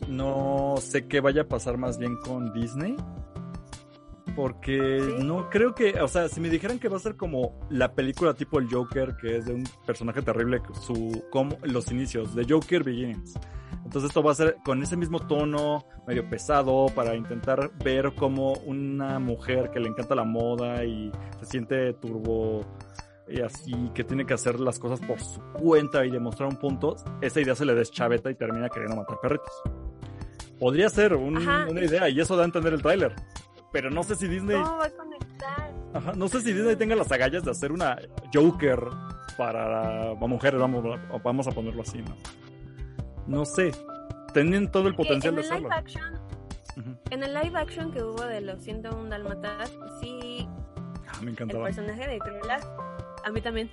no sé qué vaya a pasar más bien con Disney. Porque ¿Sí? no creo que, o sea, si me dijeran que va a ser como la película tipo el Joker, que es de un personaje terrible, su como los inicios de Joker Begins. Entonces esto va a ser con ese mismo tono, medio pesado, para intentar ver cómo una mujer que le encanta la moda y se siente turbo y así, que tiene que hacer las cosas por su cuenta y demostrar un punto, esa idea se le deschaveta y termina queriendo matar perritos. Podría ser un- una idea y eso da a entender el tráiler. Pero no sé si Disney, ¿Cómo va a conectar? ajá, no sé si Disney tenga las agallas de hacer una Joker para mujeres, vamos, vamos a ponerlo así, ¿no? No sé. Tienen todo el potencial en de el hacerlo. en el live action que hubo de los 101 Dálmatas, sí Ah, me el encantaba. personaje de Cruella, a mí también.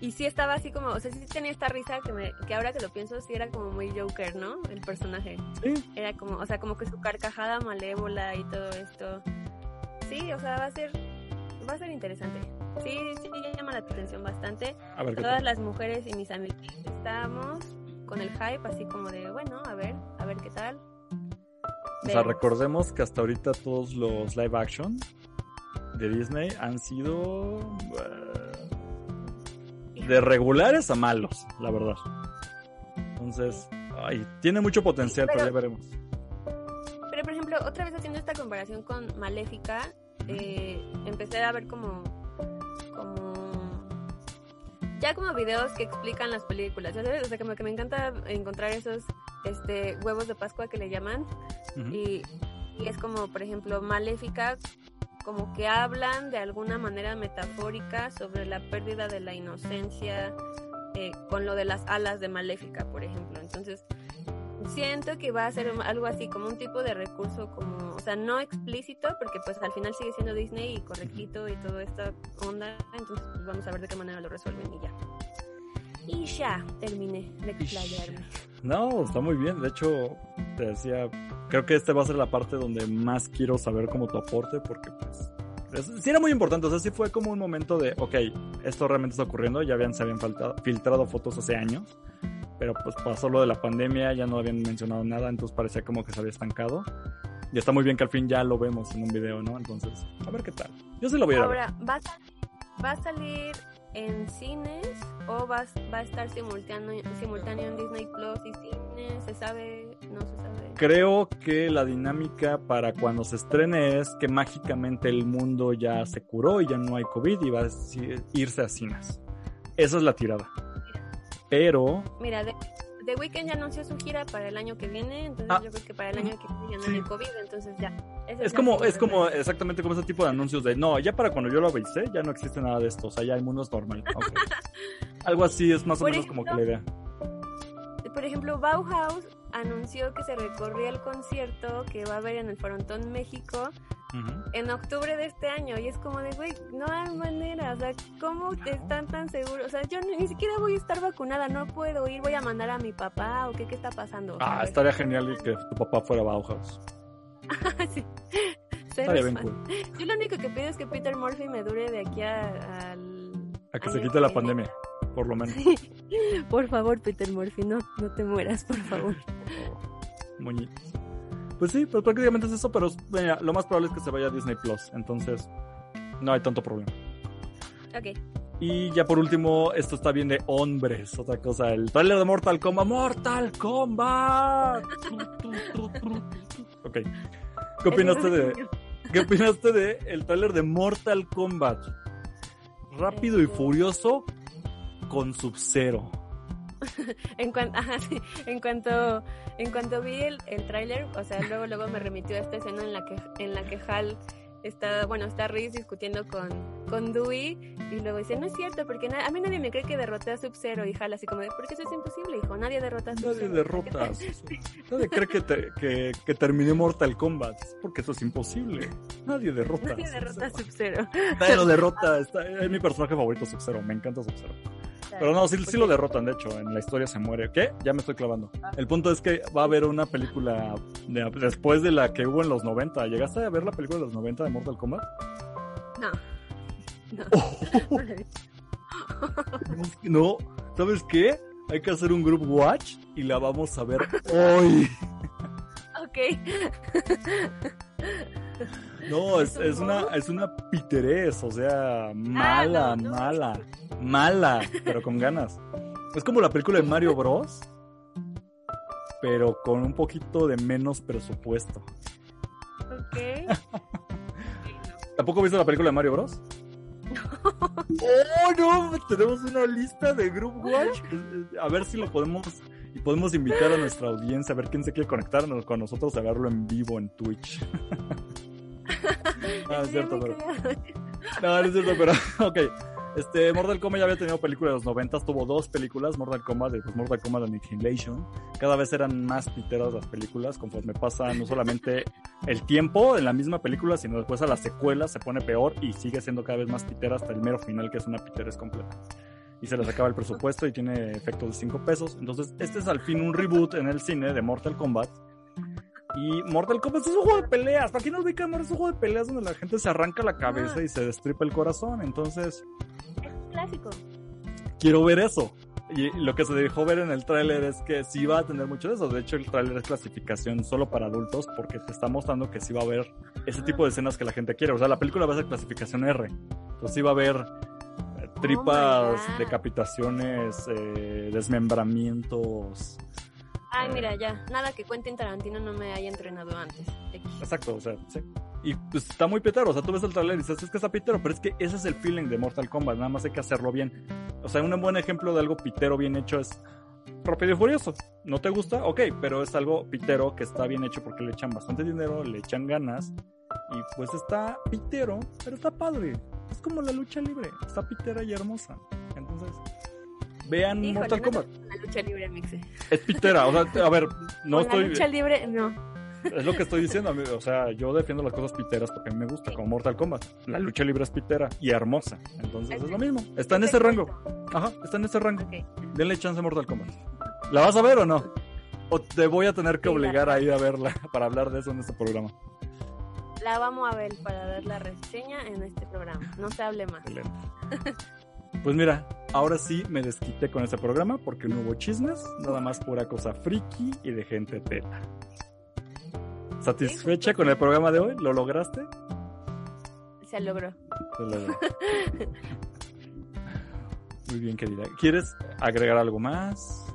Y sí estaba así como, o sea, sí tenía esta risa que, me, que ahora que lo pienso, sí era como muy Joker, ¿no? El personaje. Sí, Era como, o sea, como que su carcajada malévola y todo esto. Sí, o sea, va a ser, va a ser interesante. Sí, sí, ya llama la atención bastante. a ver Todas las mujeres y mis amigas estábamos con el hype así como de, bueno, a ver, a ver qué tal. O sea, recordemos que hasta ahorita todos los live action de Disney han sido eh, de regulares a malos, la verdad. Entonces, ay, tiene mucho potencial, pero, pero- ya veremos. Pero, por ejemplo, otra vez haciendo esta comparación con Maléfica, eh, empecé a ver como, como, ya como videos que explican las películas, ya ¿sabes? O sea, como que me encanta encontrar esos, este, huevos de Pascua que le llaman, y es como, por ejemplo, Maléfica, como que hablan de alguna manera metafórica sobre la pérdida de la inocencia, eh, con lo de las alas de Maléfica, por ejemplo. Entonces, siento que va a ser algo así, como un tipo de recurso, como, o sea, no explícito, porque pues al final sigue siendo Disney y correctito y toda esta onda. Entonces, pues, vamos a ver de qué manera lo resuelven y ya. Y ya, terminé de explayarme. No, está muy bien. De hecho, te decía, creo que este va a ser la parte donde más quiero saber como tu aporte, porque pues sí era muy importante, o sea, sí fue como un momento de, ok, esto realmente está ocurriendo, ya habían, se habían faltado, filtrado fotos hace años, pero pues pasó lo de la pandemia, ya no habían mencionado nada, entonces parecía como que se había estancado. Y está muy bien que al fin ya lo vemos en un video, ¿no? Entonces, a ver qué tal. Yo sí lo voy a ver. Ahora, ¿va a, ¿va a salir en cines o va, va a estar simultáneo, simultáneo en Disney Plus y cines? ¿Se sabe? ¿No se sabe? Creo que la dinámica para cuando se estrene es que mágicamente el mundo ya se curó y ya no hay COVID y va a irse a cines. Esa es la tirada. Pero... Mira, de, The Weeknd ya anunció su gira para el año que viene, entonces ah. yo creo que para el año que viene ya no hay COVID, entonces ya. Es como, es como exactamente como ese tipo de anuncios de no, ya para cuando yo lo avisé, ya no existe nada de esto, o sea, ya el mundo es normal. (laughs) Algo así es más o menos como que la idea. Por ejemplo, Bauhaus anunció que se recorría el concierto que va a haber en el Frontón México en octubre de este año. Y es como de, güey, no hay manera. O sea, ¿cómo están tan seguros? O sea, yo ni, siquiera voy a estar vacunada, no puedo ir, voy a mandar a mi papá o qué, qué está pasando. Ah, estaría genial que tu papá fuera Bauhaus. (laughs) sí. Estaría bien cool. Yo lo único que pido es que Peter Murphy me dure de aquí a, al. A que se quite la pandemia, por lo menos. Por favor, Peter Murphy, no, no te mueras, por favor. Moñitos. Pues sí, pues prácticamente es eso, pero lo más probable es que se vaya a Disney Plus. Entonces, no hay tanto problema. Ok. Y ya por último, esto está bien de hombres, otra cosa, el trailer de Mortal Kombat. ¡Mortal Kombat! ok. ¿Qué opinaste de, ¿qué opinaste de el trailer de Mortal Kombat? Rápido y furioso con Sub-Zero. (laughs) en, en, cuanto en cuanto vi el, el tráiler, o sea, luego luego me remitió a esta escena en la que en la que Hal está, bueno, está Reese discutiendo con, con Dewey y luego dice, no es cierto, porque a mí nadie me cree que derroté a Sub-Zero y Hal así como de, porque eso es imposible, hijo, nadie derrota a Sub-Zero. Nadie derrota, nadie cree que, que, que terminé Mortal Kombat, porque eso es imposible, nadie derrota. Nadie derrota a Sub-Zero. Nadie lo derrota, es mi personaje favorito Sub-Zero, me encanta Sub-Zero. Pero no, sí, sí, lo derrotan, de hecho, en la historia se muere. ¿Qué? Ya me estoy clavando. El punto es que va a haber una película después de la que hubo en los 90. ¿Llegaste a ver la película de los 90 de Mortal Kombat? No. No. (laughs) (laughs) no. ¿Sabes qué? Hay que hacer un group watch y la vamos a ver hoy. Ok. (laughs) No, es, es, una, es una piterés, o sea, ah, mala, mala, mala, pero con ganas. Es como la película de Mario Bros, pero con un poquito de menos presupuesto. Ok. (laughs) ¿Tampoco viste la película de Mario Bros? ¡Oh, no! Tenemos una lista de Group Watch. A ver si lo podemos. Y podemos invitar a nuestra audiencia a ver quién se quiere conectar con nosotros a verlo en vivo en Twitch. (laughs) (laughs) no, es cierto, pero... (laughs) No, no es cierto, pero... (laughs) Ok. Este, Mortal Kombat ya había tenido películas de los 90, tuvo dos películas, Mortal Kombat y pues, Mortal Kombat Annihilation. Cada vez eran más piteras las películas conforme pasa no solamente el tiempo en la misma película, sino después a la secuela se pone peor y sigue siendo cada vez más pitera hasta el mero final, que es una piteres completa. Y se les acaba el presupuesto y tiene efectos de 5 pesos. Entonces, este es al fin un reboot en el cine de Mortal Kombat y Mortal Kombat es un juego de peleas. ¿Para quién no ubica? Es un juego de peleas donde la gente se arranca la cabeza y se destripa el corazón. Entonces. Es clásico. Quiero ver eso. Y lo que se dejó ver en el tráiler es que sí va a tener mucho de eso. De hecho, el tráiler es clasificación solo para adultos porque te está mostrando que sí va a haber ese tipo de escenas que la gente quiere. O sea, la película va a ser clasificación R. Entonces sí va a haber eh, tripas, oh decapitaciones, eh, desmembramientos, Ay, mira, ya. Nada que Quentin Tarantino no me haya entrenado antes. Exacto, o sea, sí. Y pues está muy pitero, o sea, tú ves el trailer y dices, es que está pitero, pero es que ese es el feeling de Mortal Kombat, nada más hay que hacerlo bien. O sea, un buen ejemplo de algo pitero bien hecho es Rápido y Furioso. ¿No te gusta? Ok, pero es algo pitero que está bien hecho porque le echan bastante dinero, le echan ganas y pues está pitero, pero está padre. Es como la lucha libre, está pitera y hermosa. Entonces, Vean Híjole, Mortal no Kombat. La lucha libre, Mixe. Es pitera, o sea, a ver, no Con estoy... La lucha libre, no. Es lo que estoy diciendo. O sea, yo defiendo las cosas piteras porque a mí me gusta, como Mortal Kombat. La lucha libre es pitera y hermosa. Entonces es lo mismo. Está en ese rango. Ajá, está en ese rango. Ok. Denle chance a Mortal Kombat. ¿La vas a ver o no? ¿O te voy a tener que obligar a ir a verla (laughs) para hablar de eso en este programa? La vamos a ver para dar la reseña en este programa. No se hable más. Excelente. (laughs) Pues mira, ahora sí me desquité con este programa porque no hubo chismes, nada más pura cosa friki y de gente tela. ¿Satisfecha con el programa de hoy? ¿Lo lograste? Se logró. Se logró. Muy bien, querida. ¿Quieres agregar algo más?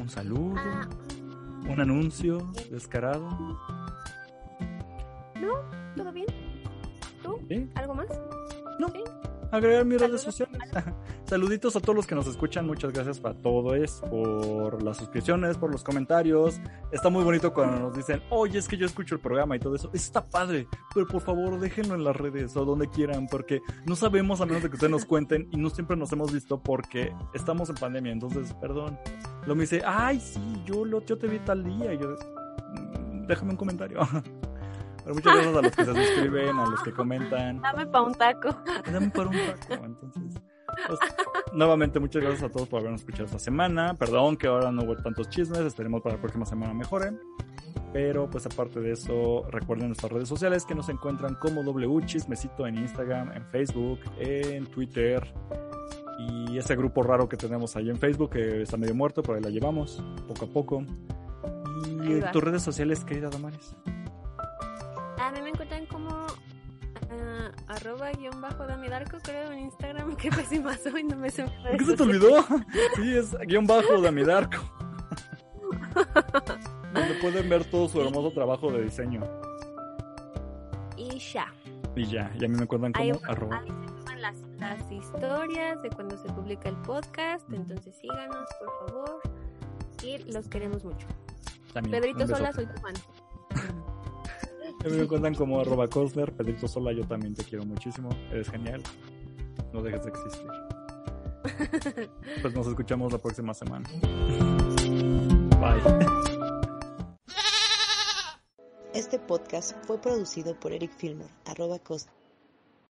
¿Un saludo? Ah, ¿Un anuncio descarado? ¿Todo bien? ¿Tú? ¿Sí? ¿Algo más? No. Sí. Agregar mis redes Saludos. sociales. (laughs) Saluditos a todos los que nos escuchan. Muchas gracias para todo es, por las suscripciones, por los comentarios. Está muy bonito cuando nos dicen, oye, es que yo escucho el programa y todo eso. Eso está padre, pero por favor déjenlo en las redes o donde quieran, porque no sabemos a menos de que ustedes nos (laughs) cuenten y no siempre nos hemos visto porque estamos en pandemia. Entonces, perdón. Lo me dice, ay, sí, yo, lo, yo te vi tal día. Y yo, "Mm, déjame un comentario. (laughs) Pero muchas gracias a los que se suscriben, a los que comentan. Dame pa' un taco. Dame para un taco. Entonces, pues, nuevamente, muchas gracias a todos por habernos escuchado esta semana. Perdón que ahora no hubo tantos chismes. Esperemos para la próxima semana mejoren. Pero, pues, aparte de eso, recuerden nuestras redes sociales que nos encuentran como W Chismecito en Instagram, en Facebook, en Twitter. Y ese grupo raro que tenemos ahí en Facebook, que está medio muerto, pero ahí la llevamos poco a poco. Y tus redes sociales, querida Damaris. A mí me encuentran como ah, arroba guion bajo Dami Darko, creo, en Instagram. Qué pésima soy, no me sé. mis ¿Por redes qué se te olvidó? Sí, es guion bajo de Amidarco. (laughs) Donde pueden ver todo su hermoso trabajo de diseño. Y ya. Y ya, y a mí me encuentran Ahí, como arroba. ahí se suben las, las historias de cuando se publica el podcast. Entonces síganos, por favor. Y los queremos mucho. También, Pedrito. Sola, soy tu fan. (laughs) A mí me encuentran como arroba Cosner. Pedrito Sola, yo también te quiero muchísimo. Eres genial. No dejes de existir. (laughs) Pues nos escuchamos la próxima semana. Bye. Este podcast fue producido por Eric Filmer, arroba Costa.